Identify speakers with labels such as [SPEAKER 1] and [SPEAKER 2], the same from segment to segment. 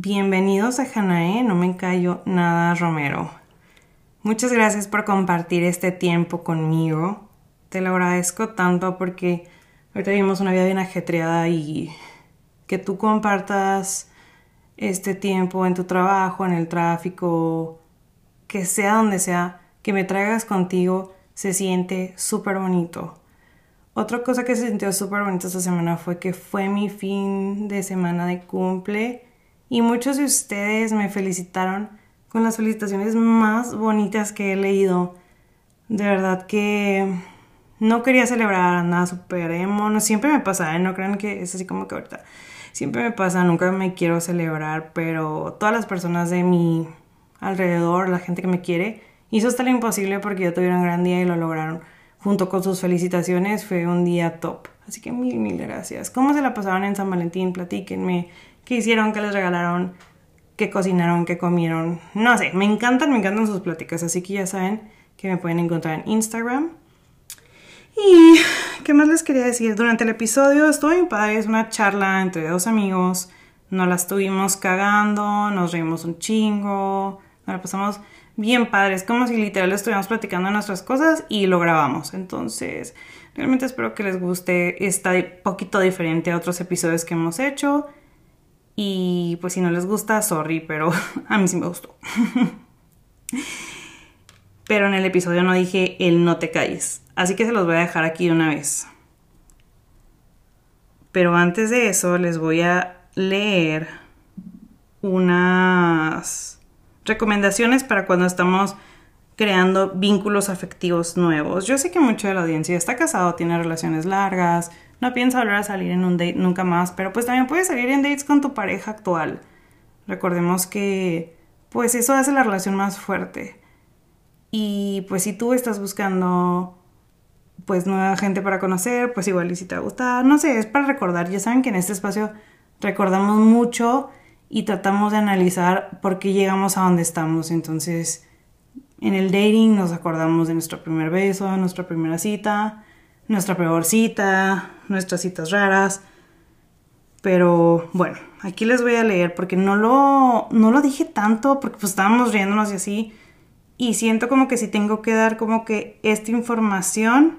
[SPEAKER 1] Bienvenidos a Janae, no me callo nada Romero. Muchas gracias por compartir este tiempo conmigo. Te lo agradezco tanto porque ahorita vivimos una vida bien ajetreada y que tú compartas este tiempo en tu trabajo, en el tráfico, que sea donde sea, que me traigas contigo, se siente súper bonito. Otra cosa que se sintió súper bonito esta semana fue que fue mi fin de semana de cumple y muchos de ustedes me felicitaron con las felicitaciones más bonitas que he leído. De verdad que no quería celebrar nada super emo, no siempre me pasa, ¿eh? no crean que es así como que ahorita. Siempre me pasa, nunca me quiero celebrar, pero todas las personas de mi alrededor, la gente que me quiere, hizo hasta lo imposible porque yo tuviera un gran día y lo lograron. Junto con sus felicitaciones fue un día top. Así que mil, mil gracias. ¿Cómo se la pasaron en San Valentín? Platíquenme qué hicieron, qué les regalaron, qué cocinaron, qué comieron. No sé, me encantan, me encantan sus pláticas, así que ya saben que me pueden encontrar en Instagram. Y, ¿qué más les quería decir? Durante el episodio estuvo bien padre, es una charla entre dos amigos, nos la estuvimos cagando, nos reímos un chingo, nos la pasamos bien padre, es como si literal estuviéramos platicando nuestras cosas y lo grabamos. Entonces, realmente espero que les guste, está poquito diferente a otros episodios que hemos hecho. Y pues si no les gusta, sorry, pero a mí sí me gustó. pero en el episodio no dije el no te calles. Así que se los voy a dejar aquí de una vez. Pero antes de eso les voy a leer unas recomendaciones para cuando estamos creando vínculos afectivos nuevos. Yo sé que mucha de la audiencia está casado, tiene relaciones largas, no piensa volver a salir en un date nunca más, pero pues también puedes salir en dates con tu pareja actual. Recordemos que pues eso hace la relación más fuerte. Y pues si tú estás buscando pues nueva gente para conocer, pues igual y si te va a gustar, no sé, es para recordar. Ya saben que en este espacio recordamos mucho y tratamos de analizar por qué llegamos a donde estamos. Entonces, en el dating nos acordamos de nuestro primer beso, nuestra primera cita, nuestra peor cita, nuestras citas raras. Pero bueno, aquí les voy a leer porque no lo, no lo dije tanto porque pues estábamos riéndonos y así. Y siento como que si tengo que dar como que esta información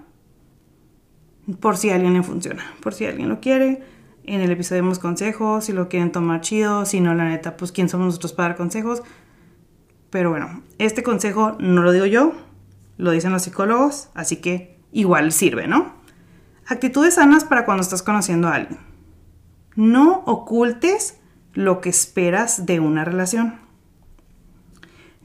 [SPEAKER 1] por si alguien le funciona, por si alguien lo quiere. En el episodio demos consejos, si lo quieren tomar chido, si no, la neta, pues quién somos nosotros para dar consejos. Pero bueno, este consejo no lo digo yo, lo dicen los psicólogos, así que igual sirve, ¿no? Actitudes sanas para cuando estás conociendo a alguien. No ocultes lo que esperas de una relación.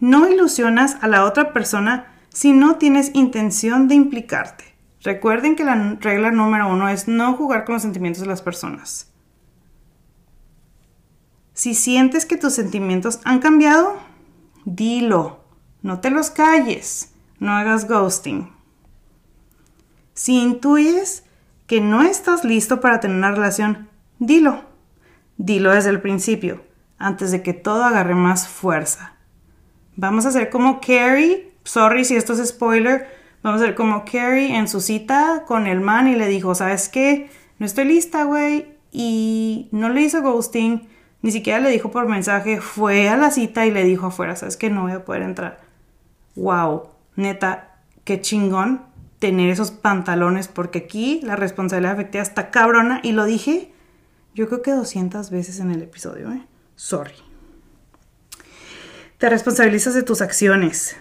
[SPEAKER 1] No ilusionas a la otra persona si no tienes intención de implicarte. Recuerden que la regla número uno es no jugar con los sentimientos de las personas. Si sientes que tus sentimientos han cambiado, dilo. No te los calles. No hagas ghosting. Si intuyes que no estás listo para tener una relación, dilo. Dilo desde el principio, antes de que todo agarre más fuerza. Vamos a hacer como Carrie, sorry si esto es spoiler, vamos a hacer como Carrie en su cita con el man y le dijo, ¿sabes qué? No estoy lista, güey. Y no le hizo ghosting, ni siquiera le dijo por mensaje, fue a la cita y le dijo afuera, ¿sabes qué? No voy a poder entrar. Wow, neta, qué chingón tener esos pantalones porque aquí la responsabilidad afectiva está cabrona y lo dije yo creo que 200 veces en el episodio, ¿eh? Sorry. Te responsabilizas de tus acciones.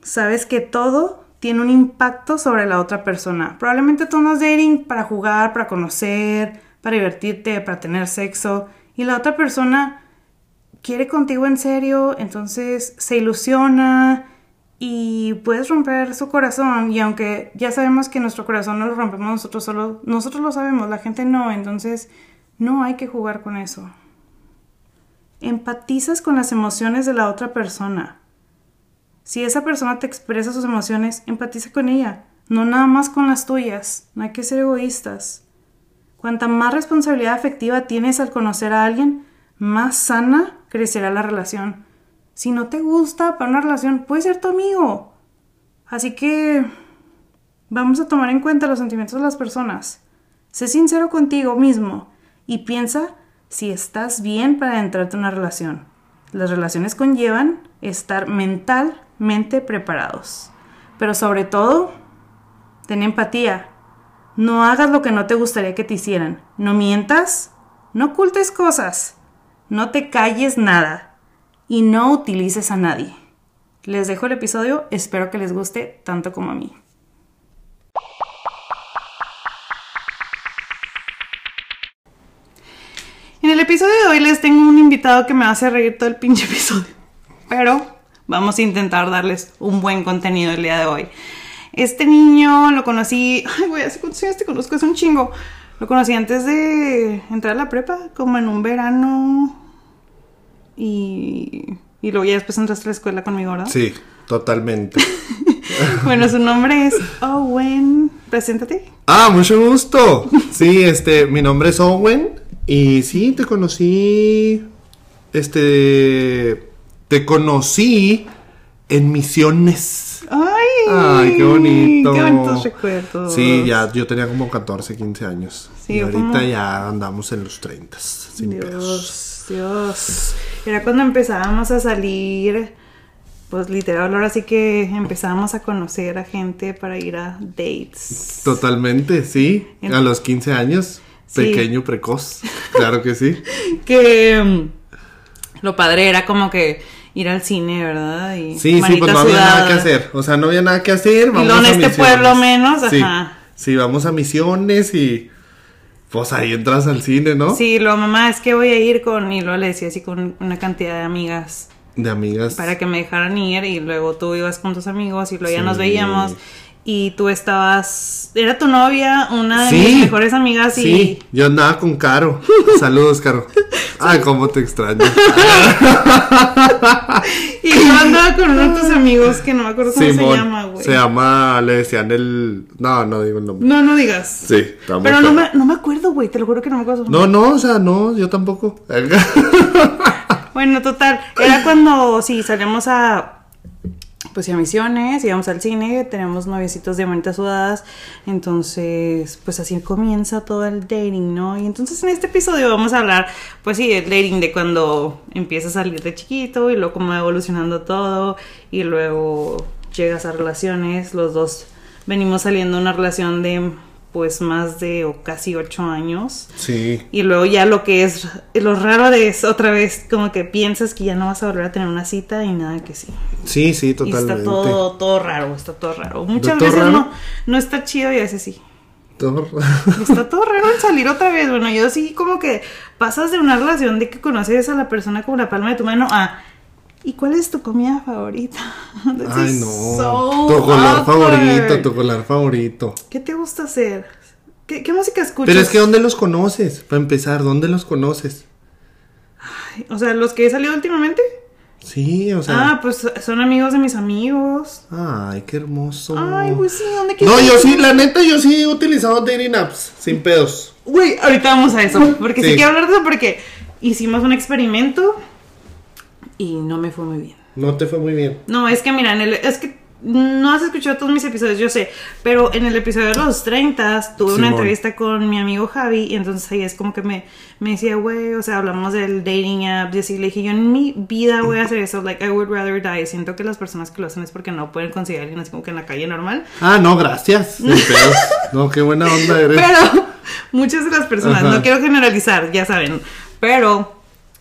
[SPEAKER 1] Sabes que todo tiene un impacto sobre la otra persona. Probablemente tú no dating para jugar, para conocer, para divertirte, para tener sexo y la otra persona quiere contigo en serio, entonces se ilusiona y puedes romper su corazón y aunque ya sabemos que nuestro corazón no lo rompemos nosotros solo, nosotros lo sabemos, la gente no, entonces no hay que jugar con eso. Empatizas con las emociones de la otra persona. Si esa persona te expresa sus emociones, empatiza con ella, no nada más con las tuyas, no hay que ser egoístas. Cuanta más responsabilidad afectiva tienes al conocer a alguien, más sana crecerá la relación si no te gusta para una relación, puede ser tu amigo. Así que vamos a tomar en cuenta los sentimientos de las personas. Sé sincero contigo mismo y piensa si estás bien para entrarte en una relación. Las relaciones conllevan estar mentalmente preparados. Pero sobre todo, ten empatía. No hagas lo que no te gustaría que te hicieran. No mientas. No ocultes cosas. No te calles nada. Y no utilices a nadie. Les dejo el episodio. Espero que les guste tanto como a mí. En el episodio de hoy les tengo un invitado que me hace reír todo el pinche episodio. Pero vamos a intentar darles un buen contenido el día de hoy. Este niño lo conocí. Ay, güey, hace cuántos años te conozco, es un chingo. Lo conocí antes de entrar a la prepa, como en un verano. Y. Y luego ya después entraste a la escuela conmigo, ¿verdad?
[SPEAKER 2] Sí, totalmente.
[SPEAKER 1] bueno, su nombre es Owen. Preséntate.
[SPEAKER 2] Ah, mucho gusto. Sí, este, mi nombre es Owen. Y sí, te conocí. Este. Te conocí en Misiones.
[SPEAKER 1] Ay,
[SPEAKER 2] Ay, qué bonito.
[SPEAKER 1] Qué bonitos recuerdos.
[SPEAKER 2] Sí, ya yo tenía como 14, 15 años.
[SPEAKER 1] Sí,
[SPEAKER 2] y ahorita
[SPEAKER 1] como-
[SPEAKER 2] ya andamos en los 30, sin pedos.
[SPEAKER 1] Dios, Dios. Era cuando empezábamos a salir, pues literal, ahora sí que empezábamos a conocer a gente para ir a dates.
[SPEAKER 2] Totalmente, sí. A los 15 años.
[SPEAKER 1] Sí.
[SPEAKER 2] Pequeño, precoz. Claro que sí.
[SPEAKER 1] Que mm, lo padre era como que ir al cine, ¿verdad? Y
[SPEAKER 2] Sí, sí, pues no había nada que hacer. O sea, no había nada que hacer. Vamos
[SPEAKER 1] luego en
[SPEAKER 2] a
[SPEAKER 1] este
[SPEAKER 2] misiones.
[SPEAKER 1] pueblo menos,
[SPEAKER 2] Sí.
[SPEAKER 1] ajá.
[SPEAKER 2] Sí, vamos a misiones y pues ahí entras al cine, ¿no?
[SPEAKER 1] Sí, lo mamá es que voy a ir con, y luego le decía así con una cantidad de amigas.
[SPEAKER 2] De amigas.
[SPEAKER 1] para que me dejaran ir y luego tú ibas con tus amigos y luego ya nos veíamos y tú estabas era tu novia una de
[SPEAKER 2] Sí.
[SPEAKER 1] mis mejores amigas y
[SPEAKER 2] Sí, yo andaba con Caro. Saludos, Caro. Ay, cómo te extraño.
[SPEAKER 1] y yo andaba con uno de tus amigos que no me acuerdo cómo
[SPEAKER 2] Simón.
[SPEAKER 1] se llama güey
[SPEAKER 2] Se llama, le decían el. No, no digo el nombre.
[SPEAKER 1] no no digas
[SPEAKER 2] Sí, está muy
[SPEAKER 1] pero no me, no me acuerdo güey te lo juro que no me acuerdo
[SPEAKER 2] No, no, o sea, no, yo tampoco.
[SPEAKER 1] bueno total era cuando sí salíamos a pues a misiones, íbamos al cine, tenemos noviecitos de manitas sudadas, entonces pues así comienza todo el dating, ¿no? Y entonces en este episodio vamos a hablar, pues sí, del dating de cuando empieza a salir de chiquito y luego cómo va evolucionando todo y luego llegas a relaciones, los dos venimos saliendo de una relación de pues más de o casi ocho años.
[SPEAKER 2] Sí.
[SPEAKER 1] Y luego ya lo que es, lo raro de es otra vez como que piensas que ya no vas a volver a tener una cita y nada que sí.
[SPEAKER 2] Sí, sí,
[SPEAKER 1] Y
[SPEAKER 2] totalmente.
[SPEAKER 1] está todo, todo raro, está todo raro. Muchas
[SPEAKER 2] ¿Está todo
[SPEAKER 1] veces
[SPEAKER 2] raro?
[SPEAKER 1] no, no está chido y a veces sí.
[SPEAKER 2] Todo-
[SPEAKER 1] Está todo raro en salir otra vez. Bueno, yo sí como que pasas de una relación de que conoces a la persona como la palma de tu mano a ¿y cuál es tu comida favorita?
[SPEAKER 2] Ay, no.
[SPEAKER 1] so
[SPEAKER 2] tu color favorito, tu color favorito.
[SPEAKER 1] ¿Qué te gusta hacer? ¿Qué, qué música escuchas?
[SPEAKER 2] Pero es que ¿dónde los conoces? Para empezar, ¿dónde los conoces?
[SPEAKER 1] O sea, los que he salido últimamente.
[SPEAKER 2] Sí, o sea.
[SPEAKER 1] Ah, pues son amigos de mis amigos.
[SPEAKER 2] Ay, qué hermoso.
[SPEAKER 1] Ay, pues sí, ¿dónde
[SPEAKER 2] No,
[SPEAKER 1] quieres?
[SPEAKER 2] yo sí, la neta, yo sí he utilizado dating apps, sin pedos.
[SPEAKER 1] Güey, ahorita vamos a eso. Porque sí.
[SPEAKER 2] Sí.
[SPEAKER 1] quiero hablar de eso porque hicimos un experimento y no me fue muy bien.
[SPEAKER 2] No te fue muy bien.
[SPEAKER 1] No, es que mira, en el, es que no has escuchado todos mis episodios, yo sé, pero en el episodio de los 30 tuve una
[SPEAKER 2] Simón.
[SPEAKER 1] entrevista con mi amigo Javi y entonces ahí es como que me, me decía, güey, o sea, hablamos del dating app y así le dije, yo en mi vida voy a hacer eso, like, I would rather die. Siento que las personas que lo hacen es porque no pueden conseguir a alguien así como que en la calle normal.
[SPEAKER 2] Ah, no, gracias. No, qué buena onda eres.
[SPEAKER 1] Pero muchas de las personas,
[SPEAKER 2] Ajá.
[SPEAKER 1] no quiero generalizar, ya saben, pero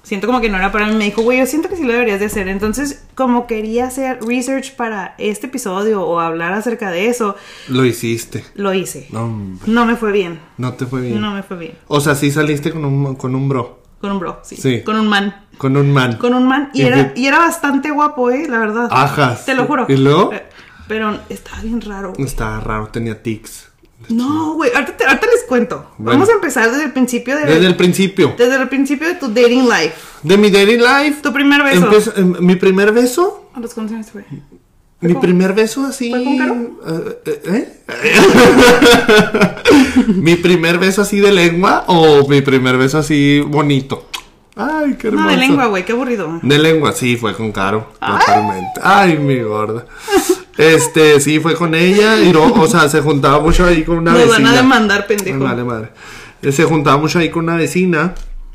[SPEAKER 1] siento como que no era para mí. Me dijo, güey, yo siento que sí lo deberías de hacer. Entonces, como quería hacer research para este episodio o hablar acerca de eso,
[SPEAKER 2] Lo hiciste.
[SPEAKER 1] lo hice.
[SPEAKER 2] No,
[SPEAKER 1] No me fue bien.
[SPEAKER 2] no te fue bien.
[SPEAKER 1] No me fue bien.
[SPEAKER 2] O sea, sí saliste con un, con un bro.
[SPEAKER 1] Con un bro, sí.
[SPEAKER 2] Sí.
[SPEAKER 1] Con un man.
[SPEAKER 2] Con un man.
[SPEAKER 1] Con un man. Y,
[SPEAKER 2] ¿Y
[SPEAKER 1] era, y era bastante guapo, eh, la verdad.
[SPEAKER 2] Ajas.
[SPEAKER 1] Te lo juro.
[SPEAKER 2] ¿Y luego?
[SPEAKER 1] Eh, Pero estaba bien raro. güey.
[SPEAKER 2] Estaba raro, tenía tics.
[SPEAKER 1] No, güey, ahorita, te- ahorita les cuento.
[SPEAKER 2] Bueno.
[SPEAKER 1] Vamos a empezar desde el principio de...
[SPEAKER 2] Desde el principio.
[SPEAKER 1] desde el principio de tu dating life.
[SPEAKER 2] De mi dating life.
[SPEAKER 1] Tu primer beso.
[SPEAKER 2] empezó- em, mi primer beso.
[SPEAKER 1] ¿A los años fue?
[SPEAKER 2] Mi
[SPEAKER 1] con-
[SPEAKER 2] primer beso así.
[SPEAKER 1] fue con Caro?
[SPEAKER 2] eh, eh, ¿eh? mi primer beso así de lengua o mi primer beso así bonito. Ay, qué hermoso.
[SPEAKER 1] No, de lengua, güey, qué aburrido.
[SPEAKER 2] De lengua, sí, fue con Caro, totalmente. Ay, mi gorda. Este, sí, fue con ella y no, o sea, se juntaba mucho ahí con una
[SPEAKER 1] Nos
[SPEAKER 2] vecina.
[SPEAKER 1] van a demandar, pendejo.
[SPEAKER 2] Vale, madre. Eh, Se juntaba mucho ahí con una vecina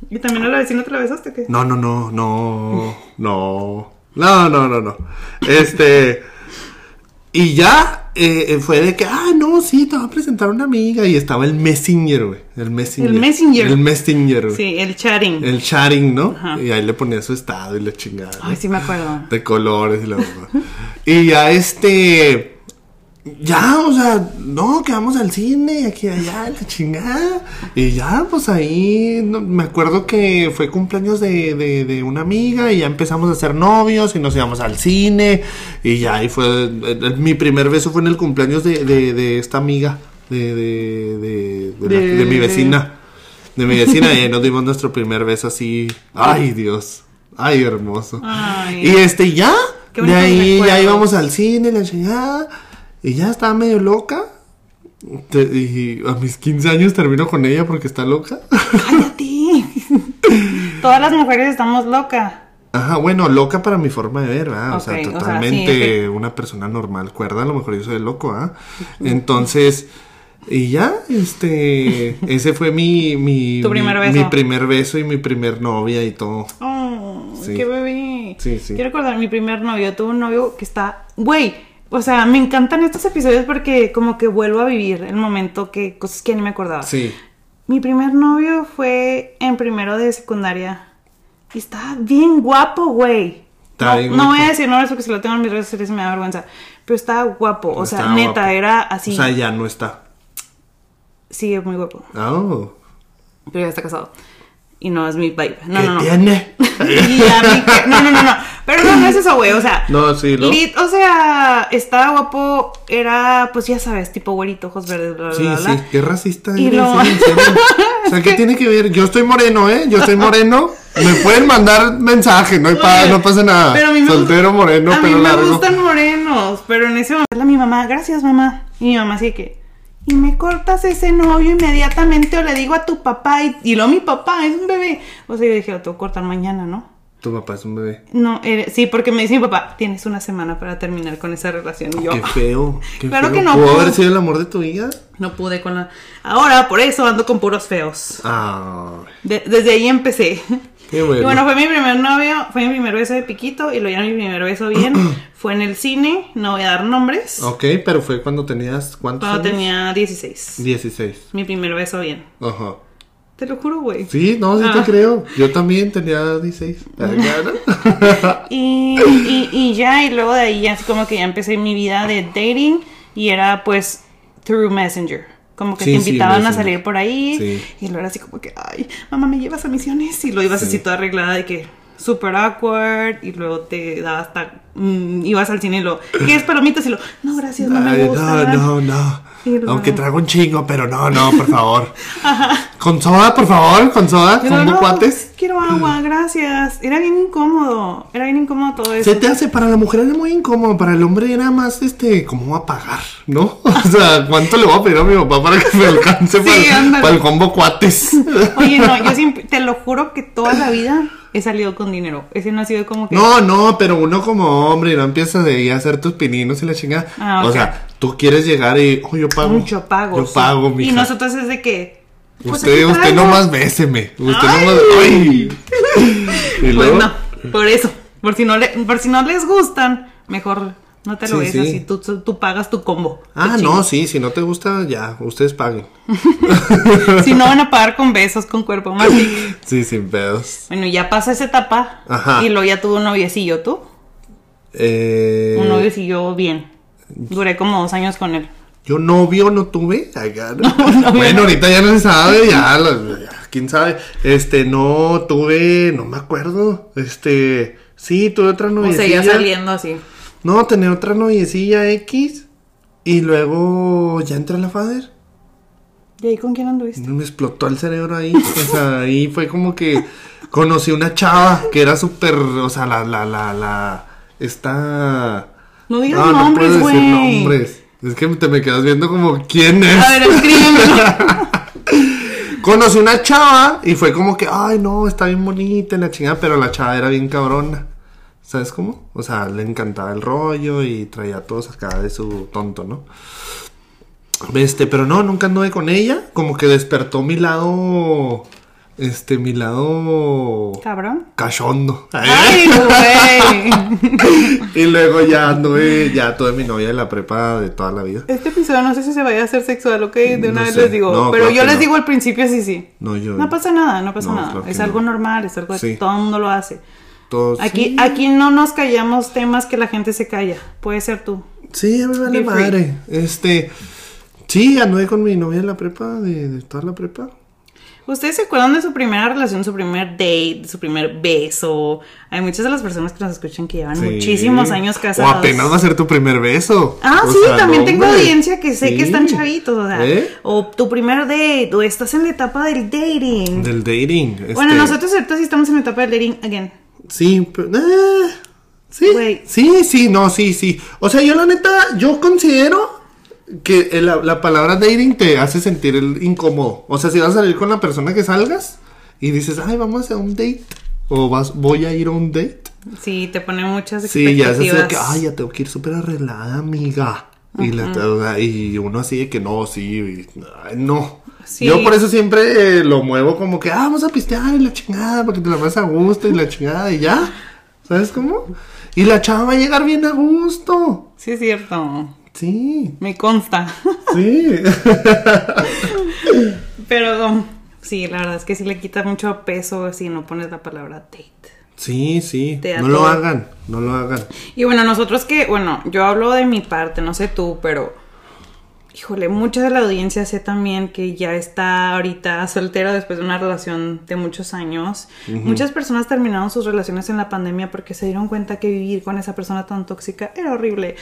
[SPEAKER 1] ¿Y también a la vecina te la besaste o qué?
[SPEAKER 2] No, no, no, no, no. No, no, no, no. Este. Y ya eh, fue de que, ah, no, sí, te voy a presentar una amiga. Y estaba el Messenger, güey. El Messenger.
[SPEAKER 1] El Messenger.
[SPEAKER 2] El Messenger, güey.
[SPEAKER 1] Sí, el chatting.
[SPEAKER 2] El chatting, ¿no?
[SPEAKER 1] Ajá.
[SPEAKER 2] Y ahí le ponía su estado y la chingada. ¿no?
[SPEAKER 1] Ay, sí me acuerdo.
[SPEAKER 2] De colores y la verdad. y ya este. Ya, o sea, no, que vamos al cine, aquí allá, la chingada. Y ya, pues ahí, no- me acuerdo que fue cumpleaños de, de, de una amiga y ya empezamos a ser novios y nos íbamos al cine. Y ya ahí fue, eh, eh, mi primer beso fue en el cumpleaños de, de, esta amiga, de, de, de, de, la-
[SPEAKER 1] De-
[SPEAKER 2] mi vecina. De mi vecina, y ahí nos dimos nuestro primer beso así. Ay, Dios. Ay, hermoso.
[SPEAKER 1] Ay.
[SPEAKER 2] Y este, ya. De ahí ya íbamos al cine, la chingada. Y ya estaba medio loca. Te- y a mis 15 años termino con ella porque está loca.
[SPEAKER 1] ¡Cállate! Todas las mujeres estamos locas.
[SPEAKER 2] Ajá, bueno, loca para mi forma de ver, ¿verdad? o sea,
[SPEAKER 1] Ok, o sea,
[SPEAKER 2] totalmente
[SPEAKER 1] sí,
[SPEAKER 2] una persona normal. Cuerda, a lo mejor yo soy loco, ¿ah? Entonces, y ya, este, ese fue mi, mi,
[SPEAKER 1] Tu primer
[SPEAKER 2] mi-
[SPEAKER 1] beso.
[SPEAKER 2] mi primer beso y mi primer novia y todo.
[SPEAKER 1] Oh,
[SPEAKER 2] Sí.
[SPEAKER 1] qué bebé.
[SPEAKER 2] Sí, sí.
[SPEAKER 1] Quiero recordar mi primer novio. Tuve un novio que está. Güey. O sea, me encantan estos episodios porque como que vuelvo a vivir el momento que cosas que ni me acordaba.
[SPEAKER 2] Sí.
[SPEAKER 1] Mi primer novio fue en primero de secundaria. Y estaba bien guapo, güey. No,
[SPEAKER 2] bien
[SPEAKER 1] no
[SPEAKER 2] guapo.
[SPEAKER 1] voy a decir nombres porque si lo tengo en mis redes sociales me da vergüenza. Pero estaba guapo. O sea, neta, era así.
[SPEAKER 2] O sea, ya no está.
[SPEAKER 1] Sigue muy guapo.
[SPEAKER 2] Oh.
[SPEAKER 1] Pero ya está casado. Y no es mi vibe. No,
[SPEAKER 2] ¿Qué
[SPEAKER 1] no, no.
[SPEAKER 2] tiene?
[SPEAKER 1] Y a mí que- No, no, no, no. Pero no, no es eso, güey. O sea.
[SPEAKER 2] No, sí, ¿no?
[SPEAKER 1] lit- o sea, estaba guapo. Era, pues ya sabes, tipo güerito, ojos verdes, bla, bla,
[SPEAKER 2] Sí,
[SPEAKER 1] bla.
[SPEAKER 2] sí, qué racista
[SPEAKER 1] Y
[SPEAKER 2] eres,
[SPEAKER 1] lo-
[SPEAKER 2] ¿eh? O sea, ¿qué tiene que ver? Yo estoy moreno, ¿eh? Yo estoy moreno. Me pueden mandar mensaje, no, hay pa-
[SPEAKER 1] Oye,
[SPEAKER 2] no pasa nada.
[SPEAKER 1] Pero a mí me
[SPEAKER 2] Soltero, moreno,
[SPEAKER 1] a mí me
[SPEAKER 2] largo.
[SPEAKER 1] gustan morenos, pero en ese momento mi mamá, gracias mamá. Y mi mamá así que, y me cortas ese novio inmediatamente o le digo a tu papá y, y luego mi papá es un bebé. O sea, yo dije, lo tengo que cortar mañana, ¿no?
[SPEAKER 2] Tu papá es un bebé.
[SPEAKER 1] No, eh, sí, porque me dice mi papá, tienes una semana para terminar con esa relación. Y yo,
[SPEAKER 2] Qué feo. Qué
[SPEAKER 1] Claro
[SPEAKER 2] feo.
[SPEAKER 1] que no,
[SPEAKER 2] ¿Pudo haber sido el amor de tu vida?
[SPEAKER 1] no pude con la... Ahora, por eso ando con puros feos.
[SPEAKER 2] Ah,
[SPEAKER 1] De- desde ahí empecé.
[SPEAKER 2] qué bueno.
[SPEAKER 1] Y bueno, fue mi primer novio, fue mi primer beso de piquito y lo ya mi primer beso bien. fue en el cine, no voy a dar nombres.
[SPEAKER 2] ok, pero fue cuando tenías cuántos
[SPEAKER 1] Cuando
[SPEAKER 2] años?
[SPEAKER 1] tenía 16.
[SPEAKER 2] 16.
[SPEAKER 1] Mi primer beso bien.
[SPEAKER 2] Ajá.
[SPEAKER 1] Te lo juro, güey.
[SPEAKER 2] Sí, no, sí
[SPEAKER 1] Ah.
[SPEAKER 2] te creo. Yo también tenía 16. Ah,
[SPEAKER 1] Y, y, y ya, y luego de ahí ya así como que ya empecé mi vida de dating y era pues through Messenger. Como que
[SPEAKER 2] Sí,
[SPEAKER 1] te
[SPEAKER 2] sí,
[SPEAKER 1] invitaban a salir por ahí
[SPEAKER 2] Sí.
[SPEAKER 1] y luego era así como que, ay, mamá, ¿me llevas a misiones? Y lo ibas
[SPEAKER 2] Sí.
[SPEAKER 1] así toda arreglada de que super awkward y luego te daba hasta, mm, ibas al cine y lo, ¿quieres palomitas? Y lo, no, gracias, no me
[SPEAKER 2] Ay,
[SPEAKER 1] gustan.
[SPEAKER 2] no, no, no.
[SPEAKER 1] Y
[SPEAKER 2] Aunque traigo un chingo, pero no, no, por favor. Con soda, por favor, con soda,
[SPEAKER 1] Y
[SPEAKER 2] con
[SPEAKER 1] no,
[SPEAKER 2] cuates.
[SPEAKER 1] quiero agua, gracias. Era bien incómodo, era bien incómodo todo eso.
[SPEAKER 2] Se te hace, para la mujer era muy incómodo, para el hombre era más, este, ¿cómo va a pagar? ¿No? O sea, ¿cuánto le voy a pedir a mi papá para que me alcance
[SPEAKER 1] Sí,
[SPEAKER 2] para, para el combo cuates?
[SPEAKER 1] Oye, no, yo siempre, te lo juro que toda la vida he salido con dinero. Ese no ha sido como que.
[SPEAKER 2] No, no, pero uno como hombre no empiezas de ahí a hacer tus pininos y la chingada.
[SPEAKER 1] Ah,
[SPEAKER 2] O sea, tú quieres llegar y, oh, yo pago.
[SPEAKER 1] Mucho pago.
[SPEAKER 2] Yo
[SPEAKER 1] sí.
[SPEAKER 2] pago, mija.
[SPEAKER 1] Y nosotros es de que. pues,
[SPEAKER 2] Usted, usted nomás béseme. Usted
[SPEAKER 1] Ay.
[SPEAKER 2] nomás. ¡Ay! Y
[SPEAKER 1] Pues no, por eso. Por si no, le, por si no les gustan, mejor no te lo ves
[SPEAKER 2] sí.
[SPEAKER 1] así. Tú, pagas tu combo.
[SPEAKER 2] Ah, no, sí, si no te gusta, ya, ustedes paguen.
[SPEAKER 1] Si no van a pagar con besos, con cuerpo más. sí.
[SPEAKER 2] Sí, sin pedos.
[SPEAKER 1] Bueno, ya pasa esa etapa.
[SPEAKER 2] Ajá.
[SPEAKER 1] Y luego ya tuvo un noviecillo, ¿tú?
[SPEAKER 2] Eh,
[SPEAKER 1] Un noviecillo bien. Duré como dos años con él.
[SPEAKER 2] Yo novio no tuve. Bueno, ahorita ya no se sabe, ya, quién sabe. Este, no tuve, no me acuerdo. Este, sí, tuve otra
[SPEAKER 1] O
[SPEAKER 2] noviecilla.
[SPEAKER 1] seguía saliendo así.
[SPEAKER 2] No, tenía otra noviecilla X. Y luego ya entré a la FADER.
[SPEAKER 1] ¿Y ahí con quién anduviste?
[SPEAKER 2] Me explotó el cerebro ahí. O sea, ahí fue como que conocí una chava que era súper. O sea, la, la, la, la. Esta.
[SPEAKER 1] No digas
[SPEAKER 2] no, no
[SPEAKER 1] nombres,
[SPEAKER 2] puedo
[SPEAKER 1] güey.
[SPEAKER 2] decir nombres. Es que te me quedas viendo como quién es.
[SPEAKER 1] A ver, escríbemelo.
[SPEAKER 2] Conocí una chava y fue como que, ay, no, está bien bonita y la chingada, pero la chava era bien cabrona. ¿Sabes cómo? O sea, le encantaba el rollo y traía a todos acá de su tonto, ¿no? Este, pero no, nunca anduve con ella. Como que despertó mi lado este, mi lado
[SPEAKER 1] Cabrón.
[SPEAKER 2] cachondo.
[SPEAKER 1] Ay, güey.
[SPEAKER 2] y luego ya anduve, ya tuve mi novia de la prepa de toda la vida.
[SPEAKER 1] Este episodio no sé si se vaya a hacer sexual, ok, de una
[SPEAKER 2] No
[SPEAKER 1] vez
[SPEAKER 2] sé.
[SPEAKER 1] les digo.
[SPEAKER 2] No,
[SPEAKER 1] pero yo les
[SPEAKER 2] no.
[SPEAKER 1] digo al principio sí, sí.
[SPEAKER 2] No, yo.
[SPEAKER 1] No pasa nada, no pasa nada. Es algo
[SPEAKER 2] no.
[SPEAKER 1] normal, es algo que
[SPEAKER 2] Sí.
[SPEAKER 1] todo el mundo lo hace.
[SPEAKER 2] todos-
[SPEAKER 1] Aquí,
[SPEAKER 2] sí.
[SPEAKER 1] aquí no nos callamos temas que la gente se calla. Puede ser tú.
[SPEAKER 2] Sí, a mí me vale madre. Este. Sí, anduve con mi novia en la prepa, de, de toda la prepa.
[SPEAKER 1] ¿Ustedes se acuerdan de su primera relación, su primer date, su primer beso? Hay muchas de las personas que nos escuchan que llevan
[SPEAKER 2] Sí.
[SPEAKER 1] muchísimos años
[SPEAKER 2] O
[SPEAKER 1] casados.
[SPEAKER 2] apenas va a ser tu primer beso.
[SPEAKER 1] Ah,
[SPEAKER 2] O
[SPEAKER 1] sí,
[SPEAKER 2] sea,
[SPEAKER 1] también tengo audiencia que sé
[SPEAKER 2] Sí.
[SPEAKER 1] que están chavitos, o sea,
[SPEAKER 2] ¿Eh?
[SPEAKER 1] o tu primer date, o estás en la etapa del dating.
[SPEAKER 2] Del dating.
[SPEAKER 1] Bueno,
[SPEAKER 2] este,
[SPEAKER 1] nosotros ahorita sí estamos en la etapa del dating again.
[SPEAKER 2] Sí, pero, eh, sí, sí, sí, no, sí, sí. O sea, yo la neta, yo considero que el- la, la palabra dating te hace sentir el incómodo. O sea, si vas a salir con la persona que salgas y dices, ay, vamos a un date, o vas, voy a ir a un date.
[SPEAKER 1] Sí, te pone muchas
[SPEAKER 2] Sí, ya
[SPEAKER 1] expectativas.
[SPEAKER 2] que, ay, ya tengo que ir súper arreglada, amiga. Y, la- y uno así de que no, sí, y- ay, no.
[SPEAKER 1] Sí.
[SPEAKER 2] Yo por eso siempre eh, lo muevo como que, ah, vamos a pistear y la chingada, porque te la vas a gusto y la chingada y ya. ¿Sabes cómo? Y la chava va a llegar bien a gusto.
[SPEAKER 1] Sí, es cierto.
[SPEAKER 2] Sí,
[SPEAKER 1] Me consta.
[SPEAKER 2] sí.
[SPEAKER 1] Pero sí, la verdad es que sí le quita mucho peso si no pones la palabra date.
[SPEAKER 2] Sí, sí. No lo hagan, no lo hagan.
[SPEAKER 1] Y bueno, nosotros que, bueno, yo hablo de mi parte, no sé tú, pero híjole, mucha de la audiencia sé también que ya está ahorita soltera después de una relación de muchos años. Muchas personas terminaron sus relaciones en la pandemia porque se dieron cuenta que vivir con esa persona tan tóxica era horrible.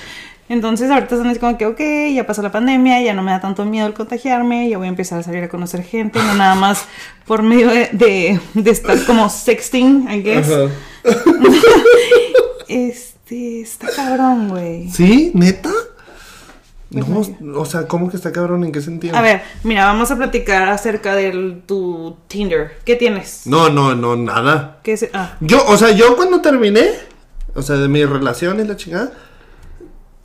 [SPEAKER 1] Entonces ahorita así como que, ok, ya pasó la pandemia, ya no me da tanto miedo el contagiarme, ya voy a empezar a salir a conocer gente, no nada más por medio de, de, de estar como sexting, I guess. Este, está cabrón, güey.
[SPEAKER 2] ¿Sí? ¿Neta?
[SPEAKER 1] Pues
[SPEAKER 2] No, o sea, ¿cómo que está cabrón? ¿En qué sentido?
[SPEAKER 1] A ver, mira, vamos a platicar acerca de tu Tinder. ¿Qué tienes?
[SPEAKER 2] No, no, no, nada.
[SPEAKER 1] ¿Qué? Ah,
[SPEAKER 2] Yo, o sea, yo cuando terminé, o sea, de mi relación y la chingada,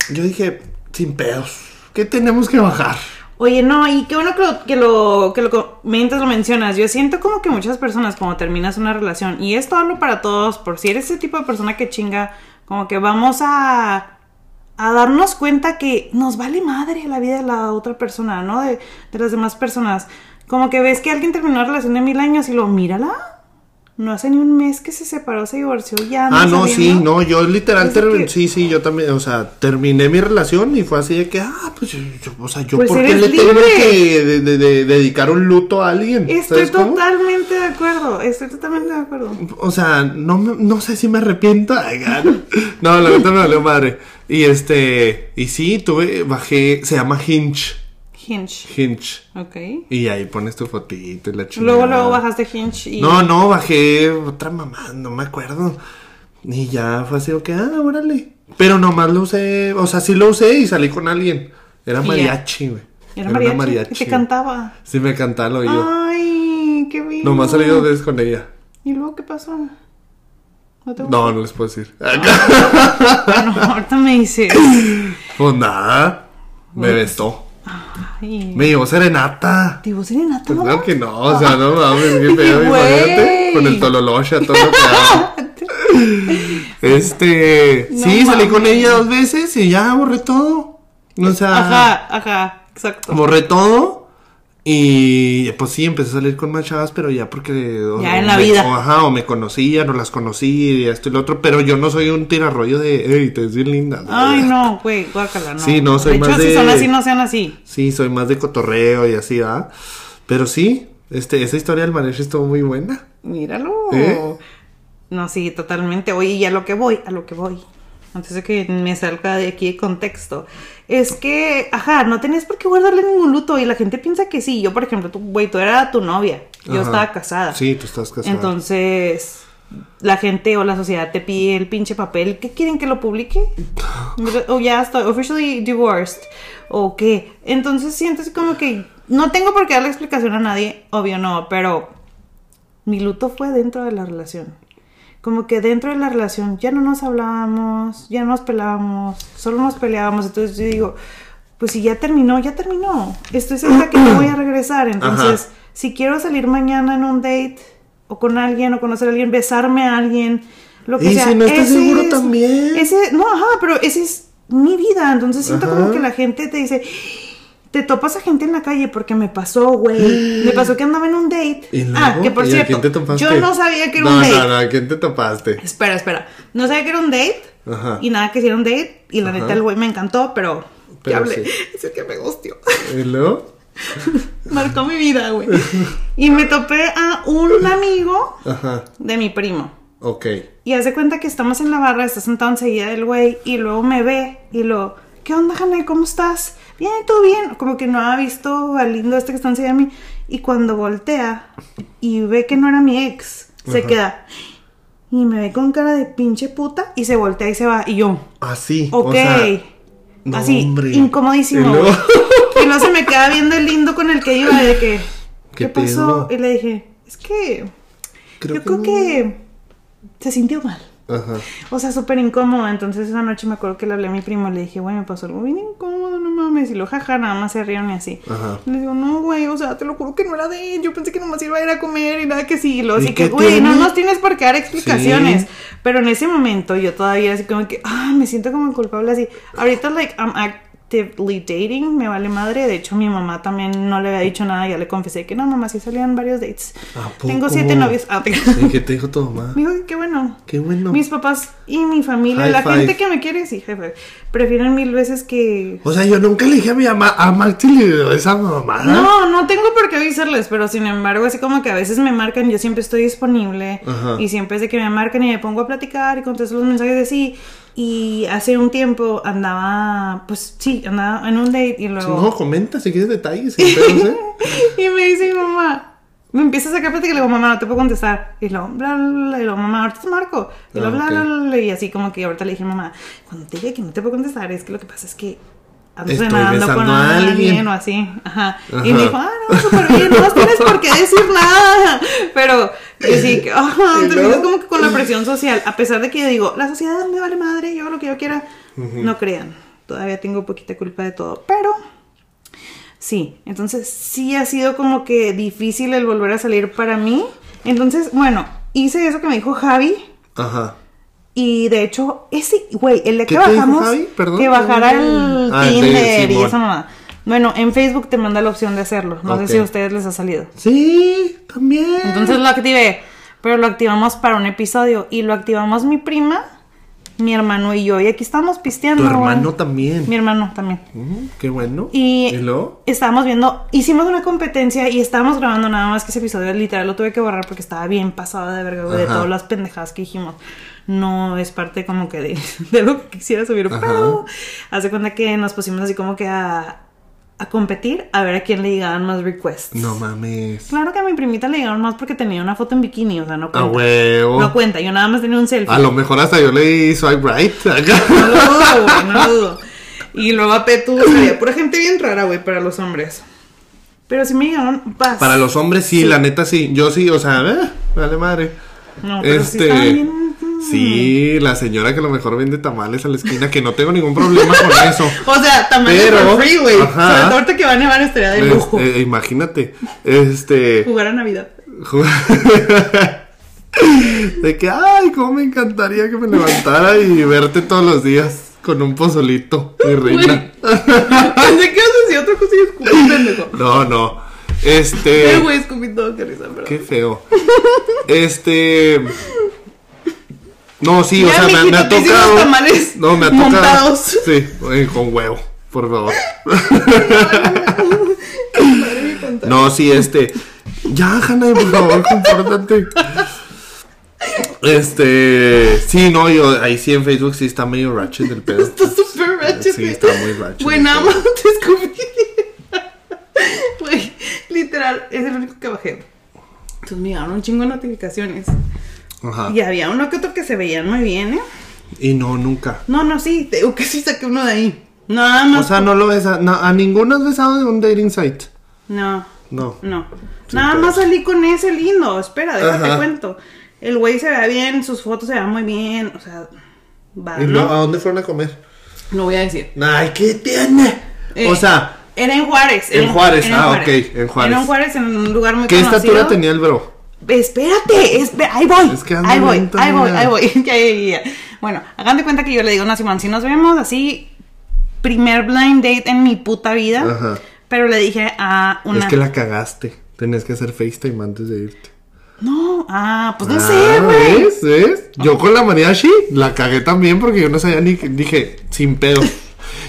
[SPEAKER 2] yo dije, sin pedos, ¿qué tenemos que bajar?
[SPEAKER 1] Oye, no, y qué bueno que lo, que lo, que lo comentas, lo mencionas. Yo siento como que muchas personas, como terminas una relación, y esto hablo para todos, por si eres ese tipo de persona que chinga, como que vamos a, a darnos cuenta que nos vale madre la vida de la otra persona, ¿no? De, de las demás personas. Como que ves que alguien terminó una relación de mil años y lo mírala. No hace ni un mes que se separó, se divorció, ya.
[SPEAKER 2] Ah, no, sí, no, yo literal,
[SPEAKER 1] que-
[SPEAKER 2] sí, sí, yo también, o sea, terminé mi relación y fue así de que, ah, pues yo, o sea, yo,
[SPEAKER 1] Pues
[SPEAKER 2] ¿por qué le tengo
[SPEAKER 1] libre.
[SPEAKER 2] que de- de- de- dedicar un luto a alguien?
[SPEAKER 1] Estoy totalmente de acuerdo, estoy totalmente de acuerdo.
[SPEAKER 2] O sea, no, no sé si me arrepiento. No, la verdad me valió madre. Y este, y sí, tuve, bajé, se llama Hinge.
[SPEAKER 1] Hinge.
[SPEAKER 2] Hinge.
[SPEAKER 1] Ok.
[SPEAKER 2] Y ahí pones tu fotito y la chingada.
[SPEAKER 1] Luego, luego bajaste Hinge y...
[SPEAKER 2] No, no, bajé otra mamá, no me acuerdo. Y ya fue así, ok, ah, órale. Pero nomás lo usé, o sea, sí lo usé y salí con alguien. Era mariachi, güey.
[SPEAKER 1] Era
[SPEAKER 2] una
[SPEAKER 1] mariachi, y te cantaba.
[SPEAKER 2] Sí, me cantaba al oído.
[SPEAKER 1] Ay, qué bien.
[SPEAKER 2] Nomás salí dos veces con ella.
[SPEAKER 1] ¿Y luego qué pasó? ¿No te
[SPEAKER 2] No, no les puedo decir.
[SPEAKER 1] Bueno, ahorita me dices.
[SPEAKER 2] Pues nada, me besó.
[SPEAKER 1] Ay,
[SPEAKER 2] Me llevó serenata.
[SPEAKER 1] ¿te vos serenata,
[SPEAKER 2] Pues claro que no, o sea, no mames, qué pedo, imagínate. Con el tololocha, todo lo que. Este,
[SPEAKER 1] No
[SPEAKER 2] sí, salí con ella dos veces y ya borré todo. O sea,
[SPEAKER 1] Ajá, ajá, exacto.
[SPEAKER 2] borré todo. Y pues sí, empecé a salir con más chavas, pero ya porque. o-
[SPEAKER 1] Ya en la
[SPEAKER 2] me-
[SPEAKER 1] vida.
[SPEAKER 2] o, ajá, o me conocían, o las conocí, y esto y lo otro. Pero yo no soy un tirarrollo de, hey, te ves bien linda.
[SPEAKER 1] Ay, no, güey, guácala, no.
[SPEAKER 2] Sí, no, soy
[SPEAKER 1] de hecho,
[SPEAKER 2] más
[SPEAKER 1] si
[SPEAKER 2] de-
[SPEAKER 1] son así, no sean así.
[SPEAKER 2] Sí, soy más de cotorreo y así, ¿ah? Pero sí, este, esa historia del mariachi estuvo muy buena.
[SPEAKER 1] Míralo.
[SPEAKER 2] ¿Eh?
[SPEAKER 1] No, sí, totalmente. Oye, y a lo que voy, a lo que voy. Antes de que me salga de aquí de contexto. Es que, ajá, no tenías por qué guardarle ningún luto. Y la gente piensa que sí. Yo, por ejemplo, tú, güey, tú eras tu novia. Yo
[SPEAKER 2] Ajá.
[SPEAKER 1] estaba casada.
[SPEAKER 2] Sí, tú estás casada.
[SPEAKER 1] Entonces, la gente o la sociedad te pide el pinche papel. ¿Qué quieren que lo publique? o ya estoy officially divorced. ¿O qué? Entonces sientes como que no tengo por qué darle explicación a nadie. Obvio no, pero mi luto fue dentro de la relación. Como que dentro de la relación ya no nos hablábamos, ya no nos pelábamos, solo nos peleábamos. Entonces yo digo, pues si ya terminó, ya terminó. Estoy segura que no voy a regresar. Entonces, si quiero salir mañana en un date o con alguien o conocer a alguien, besarme a alguien, lo que
[SPEAKER 2] Y
[SPEAKER 1] sea.
[SPEAKER 2] si no estás
[SPEAKER 1] ese
[SPEAKER 2] seguro
[SPEAKER 1] es-
[SPEAKER 2] también.
[SPEAKER 1] Ese, no, ajá, pero ese es mi vida. Entonces siento
[SPEAKER 2] Ajá.
[SPEAKER 1] como que la gente te dice, te topas a gente en la calle porque me pasó, güey. Me pasó que andaba en un date. Ah, que por
[SPEAKER 2] ¿Y a
[SPEAKER 1] cierto,
[SPEAKER 2] quién te topaste?
[SPEAKER 1] yo no sabía que era
[SPEAKER 2] no,
[SPEAKER 1] un date.
[SPEAKER 2] No, no, ¿a quién te topaste?
[SPEAKER 1] Espera, espera. No sabía que era un date.
[SPEAKER 2] Ajá.
[SPEAKER 1] Y nada, que si era un date. Y la
[SPEAKER 2] Ajá.
[SPEAKER 1] neta, el güey me encantó, pero.
[SPEAKER 2] Pero
[SPEAKER 1] hablé.
[SPEAKER 2] sí.
[SPEAKER 1] Es el que me gustió.
[SPEAKER 2] ¿Y luego?
[SPEAKER 1] Marcó mi vida, güey. Y me topé a un amigo
[SPEAKER 2] Ajá,
[SPEAKER 1] de mi primo.
[SPEAKER 2] ok.
[SPEAKER 1] Y hace cuenta que estamos en la barra, está sentado enseguida del güey. Y luego me ve y lo. ¿Qué onda, Jane? ¿Cómo estás? Bien, todo bien. Como que no ha visto al lindo este que está enseguida de mí. Y cuando voltea y ve que no era mi ex, se queda. Y me ve con cara de pinche puta y se voltea y se va. Y yo,
[SPEAKER 2] Así,
[SPEAKER 1] ok.
[SPEAKER 2] o sea... no,
[SPEAKER 1] Así,
[SPEAKER 2] hombre.
[SPEAKER 1] incomodísimo.
[SPEAKER 2] ¿Y luego?
[SPEAKER 1] güey. Y luego se me queda viendo el lindo con el que iba de que,
[SPEAKER 2] ¿Qué
[SPEAKER 1] ¿qué, pasó? Y le dije, es que
[SPEAKER 2] Creo
[SPEAKER 1] yo
[SPEAKER 2] que
[SPEAKER 1] creo
[SPEAKER 2] no.
[SPEAKER 1] que se sintió mal.
[SPEAKER 2] Ajá.
[SPEAKER 1] O sea, súper incómodo. Entonces esa noche me acuerdo que le hablé a mi primo y le dije, güey, me pasó algo bien incómodo, no mames. Y lo jaja, nada más se rieron y así.
[SPEAKER 2] Ajá.
[SPEAKER 1] Le digo, no, güey, o sea, te lo juro que no era de él. Yo pensé que nomás iba a ir a comer y nada que sí. Y luego
[SPEAKER 2] ¿Y
[SPEAKER 1] así que, güey, no nos tienes por qué dar explicaciones.
[SPEAKER 2] Sí.
[SPEAKER 1] Pero en ese momento yo todavía así como que, ah, me siento como culpable así. Ahorita, like, I'm actively dating, me vale madre. De hecho, mi mamá también no le había dicho nada. Ya le confesé que no, mamá, sí salían varios dates.
[SPEAKER 2] ¿A
[SPEAKER 1] Tengo siete novios. Ah, te-
[SPEAKER 2] ¿Y qué te dijo tu mamá?
[SPEAKER 1] me dijo que qué bueno.
[SPEAKER 2] Qué bueno.
[SPEAKER 1] Mis papás y mi familia,
[SPEAKER 2] High
[SPEAKER 1] la
[SPEAKER 2] five.
[SPEAKER 1] gente que me quiere, sí, jefe, prefieren mil veces que...
[SPEAKER 2] O sea, yo nunca le dije a mi mamá, a Maxi le esa mamá.
[SPEAKER 1] No, no tengo por qué avisarles, pero sin embargo, así como que a veces me marcan, yo siempre estoy disponible
[SPEAKER 2] Ajá.
[SPEAKER 1] y siempre es de que me marcan y me pongo a platicar y contesto los mensajes de sí. Y hace un tiempo andaba, pues sí, andaba en un date y luego...
[SPEAKER 2] No, comenta si quieres detalles. ¿eh?
[SPEAKER 1] y me dice mi mamá, me empieza a sacar plática y le digo, mamá, no te puedo contestar. Y luego, bla, bla, bla, y luego, mamá, ahorita te marco. Y luego,
[SPEAKER 2] Ah,
[SPEAKER 1] bla, bla, bla, bla, y así como que ahorita le dije, mamá, cuando te diga que no te puedo contestar, es que lo que pasa es que
[SPEAKER 2] Estoy
[SPEAKER 1] con
[SPEAKER 2] besando a alguien.
[SPEAKER 1] alguien o así. Ajá. Y me dijo, ah, no, súper bien, no tienes por qué decir nada. Pero, yo sí, que, ajá,
[SPEAKER 2] ¿Y
[SPEAKER 1] terminas como que con la presión social. A pesar de que yo digo, la sociedad me vale madre, yo lo que yo quiera. No crean, todavía tengo poquita culpa de todo. Pero, Sí, entonces sí ha sido como que difícil el volver a salir para mí. Entonces, bueno, hice eso que me dijo Javi.
[SPEAKER 2] Ajá.
[SPEAKER 1] Y de hecho, ese, güey, el de
[SPEAKER 2] ¿Qué
[SPEAKER 1] que bajamos, que bajara el
[SPEAKER 2] Ah, el de
[SPEAKER 1] Tinder y esa mamá. Bueno, en Facebook te manda la opción de hacerlo. No sé si a ustedes les ha salido.
[SPEAKER 2] Sí, también.
[SPEAKER 1] Entonces lo activé, pero lo activamos para un episodio y lo activamos mi prima, mi hermano y yo. Y aquí estamos pisteando.
[SPEAKER 2] tu hermano
[SPEAKER 1] güey.
[SPEAKER 2] también.
[SPEAKER 1] Mi hermano también.
[SPEAKER 2] Mm, qué bueno.
[SPEAKER 1] Y,
[SPEAKER 2] luego?
[SPEAKER 1] estábamos viendo, hicimos una competencia y estábamos grabando nada más que ese episodio literal lo tuve que borrar porque estaba bien pasada de verga, güey, de todas las pendejadas que dijimos. No es parte como que de, de lo que quisiera subir, pero hace cuenta que nos pusimos así como que a, a competir a ver a quién le llegaban más requests.
[SPEAKER 2] No mames.
[SPEAKER 1] Claro que a mi primita le llegaron más porque tenía una foto en bikini, o sea, no
[SPEAKER 2] A
[SPEAKER 1] cuenta.
[SPEAKER 2] huevo.
[SPEAKER 1] No cuenta, yo nada más tenía un selfie.
[SPEAKER 2] A lo mejor hasta yo le di swipe right.
[SPEAKER 1] No lo dudo, güey, no lo dudo. Y luego a Petu sería pura gente bien rara, güey, para los hombres. Pero si me llegaron, vas.
[SPEAKER 2] Para los hombres sí, la neta sí. Yo sí, o sea, eh, vale madre.
[SPEAKER 1] No, pero sí
[SPEAKER 2] este.
[SPEAKER 1] estaban bien-
[SPEAKER 2] Sí, la señora que a lo mejor vende tamales a la esquina, que no tengo ningún problema con eso.
[SPEAKER 1] O sea, tamaño
[SPEAKER 2] Pero-
[SPEAKER 1] free, güey. Sobre todo ahorita que va a nevar estaría de lujo.
[SPEAKER 2] Eh, eh, imagínate. Este.
[SPEAKER 1] Jugar a Navidad.
[SPEAKER 2] De que, ay, cómo me encantaría que me levantara y verte todos los días con un pozolito, mi reina.
[SPEAKER 1] Pensé que decir otra cosa y escupí, pendejo.
[SPEAKER 2] No, no. Este.
[SPEAKER 1] güey, escupí todo, qué risa, pero.
[SPEAKER 2] Qué feo. Este. No, sí, o sea, me,
[SPEAKER 1] mijito,
[SPEAKER 2] me ha tocado.
[SPEAKER 1] tamales
[SPEAKER 2] no, me ha tocado.
[SPEAKER 1] montados.
[SPEAKER 2] Sí, con huevo, por favor. No, sí, este. Ya, Hanna, por favor, compórtate. Este. Sí, no, yo ahí sí en Facebook sí está medio ratchet el pedo.
[SPEAKER 1] Está súper ratchet.
[SPEAKER 2] Sí, está muy ratchet.
[SPEAKER 1] Nada más te escupí. Güey, literal, es el único que bajé. Entonces me llegaron un chingo de notificaciones.
[SPEAKER 2] Ajá.
[SPEAKER 1] Y había uno que otro que se veían muy bien, ¿eh?
[SPEAKER 2] Y no, nunca.
[SPEAKER 1] No, no, sí, te que sí saqué uno de ahí. Nada más.
[SPEAKER 2] O sea, no lo ves a, no, a ninguno has besado en un dating site.
[SPEAKER 1] no,
[SPEAKER 2] No.
[SPEAKER 1] no.
[SPEAKER 2] Sí,
[SPEAKER 1] Nada
[SPEAKER 2] pero-
[SPEAKER 1] más salí con ese lindo. Espera, déjate
[SPEAKER 2] Ajá.
[SPEAKER 1] cuento. El güey se vea bien, sus fotos se vean muy bien. O sea, va,
[SPEAKER 2] ¿Y
[SPEAKER 1] ¿no?
[SPEAKER 2] a dónde fueron a comer?
[SPEAKER 1] No voy a decir.
[SPEAKER 2] Ay, ¿qué tiene?
[SPEAKER 1] Eh.
[SPEAKER 2] O sea,
[SPEAKER 1] Era en Juárez.
[SPEAKER 2] En Juárez, ah, ok, en Juárez.
[SPEAKER 1] Era en Juárez, en un lugar muy
[SPEAKER 2] ¿Qué
[SPEAKER 1] conocido.
[SPEAKER 2] estatura tenía el bro?
[SPEAKER 1] Espérate, espe- ahí voy.
[SPEAKER 2] Es que
[SPEAKER 1] ahí voy,
[SPEAKER 2] lento,
[SPEAKER 1] ahí voy, ahí voy. Ya, ya, ya, ya. Bueno, hagan de cuenta que yo le digo, no, Simón, si nos vemos así, primer blind date en mi puta vida.
[SPEAKER 2] Ajá.
[SPEAKER 1] Pero le dije a una.
[SPEAKER 2] Es que la cagaste. Tenías que hacer FaceTime antes de irte.
[SPEAKER 1] No, ah, pues no
[SPEAKER 2] Ah,
[SPEAKER 1] sé, güey.
[SPEAKER 2] ¿Ves? ¿Ves? Yo con la mariachi la cagué también porque yo no sabía ni que dije, sin pedo.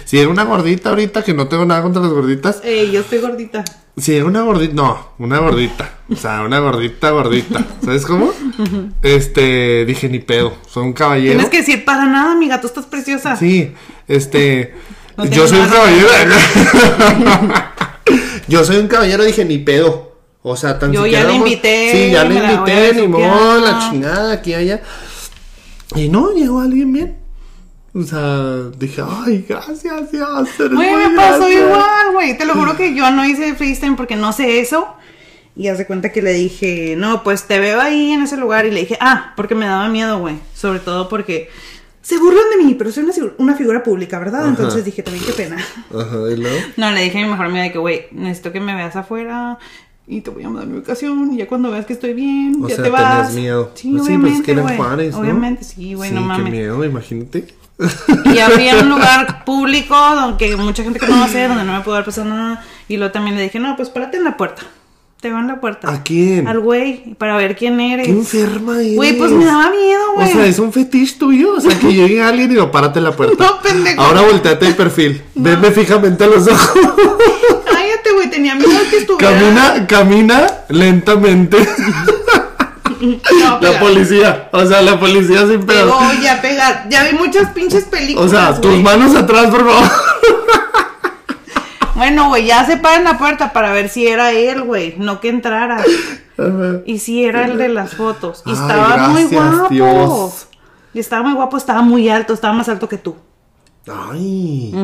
[SPEAKER 2] Si era una gordita ahorita, que no tengo nada contra las gorditas.
[SPEAKER 1] Eh, yo estoy gordita.
[SPEAKER 2] Si era una gordita, no, una gordita. O sea, una gordita, gordita. ¿Sabes cómo? Este, dije, ni pedo. Soy un caballero.
[SPEAKER 1] Tienes que decir, para nada, amiga, tú estás preciosa.
[SPEAKER 2] Sí, este.
[SPEAKER 1] No
[SPEAKER 2] yo soy un caballero. yo soy un caballero, dije ni pedo. O sea, tan
[SPEAKER 1] Yo ya le invité,
[SPEAKER 2] Sí, ya le invité, ni modo, la chingada, aquí, allá. Y no, llegó alguien bien. O sea, dije, ay, gracias, Dios.
[SPEAKER 1] Güey, me pasó
[SPEAKER 2] gracias".
[SPEAKER 1] igual, güey. Te lo juro que yo no hice FaceTime porque no sé eso. Y hace cuenta que le dije, no, pues te veo ahí en ese lugar. Y le dije, ah, porque me daba miedo, güey. Sobre todo porque se burlan de mí, pero soy una, una figura pública, ¿verdad?
[SPEAKER 2] Ajá.
[SPEAKER 1] Entonces dije, también qué pena.
[SPEAKER 2] Ajá, y luego.
[SPEAKER 1] No, le dije a mi mejor amiga de que, güey, necesito que me veas afuera. Y te voy a mandar mi ubicación. Y ya cuando veas que estoy bien,
[SPEAKER 2] O
[SPEAKER 1] ya
[SPEAKER 2] sea,
[SPEAKER 1] te vas.
[SPEAKER 2] tenías miedo.
[SPEAKER 1] Sí,
[SPEAKER 2] pues
[SPEAKER 1] obviamente.
[SPEAKER 2] es que era en
[SPEAKER 1] güey.
[SPEAKER 2] Juárez, ¿no?
[SPEAKER 1] Obviamente, sí, güey, no
[SPEAKER 2] Sí,
[SPEAKER 1] mames.
[SPEAKER 2] Qué miedo, imagínate.
[SPEAKER 1] Y había un lugar público donde mucha gente conoce, donde no me pudo haber pasado nada. Y luego también le dije, no, pues párate en la puerta. Te en la puerta.
[SPEAKER 2] ¿A quién?
[SPEAKER 1] Al güey, para ver quién eres.
[SPEAKER 2] Qué enferma eres.
[SPEAKER 1] Güey, pues me daba miedo,
[SPEAKER 2] O
[SPEAKER 1] güey.
[SPEAKER 2] sea, es un fetiche tuyo. O sea, que llegue alguien y lo párate en la puerta.
[SPEAKER 1] No, pendejo.
[SPEAKER 2] Ahora volteate de perfil. Venme fijamente a los ojos.
[SPEAKER 1] Cállate, güey, tenía miedo que estuviera.
[SPEAKER 2] camina, camina lentamente.
[SPEAKER 1] No,
[SPEAKER 2] la policía. O sea, la policía sin pedo.
[SPEAKER 1] Pegó, ya pegar. Ya vi muchas pinches películas.
[SPEAKER 2] O sea, tus manos atrás, por favor.
[SPEAKER 1] Bueno, güey, ya se para en la puerta para ver si era él, güey. No que entrara. Y si era el de las fotos. Y
[SPEAKER 2] Ay,
[SPEAKER 1] estaba muy guapo.
[SPEAKER 2] Dios.
[SPEAKER 1] Y estaba muy guapo, estaba muy alto, estaba más alto que tú.
[SPEAKER 2] Ay,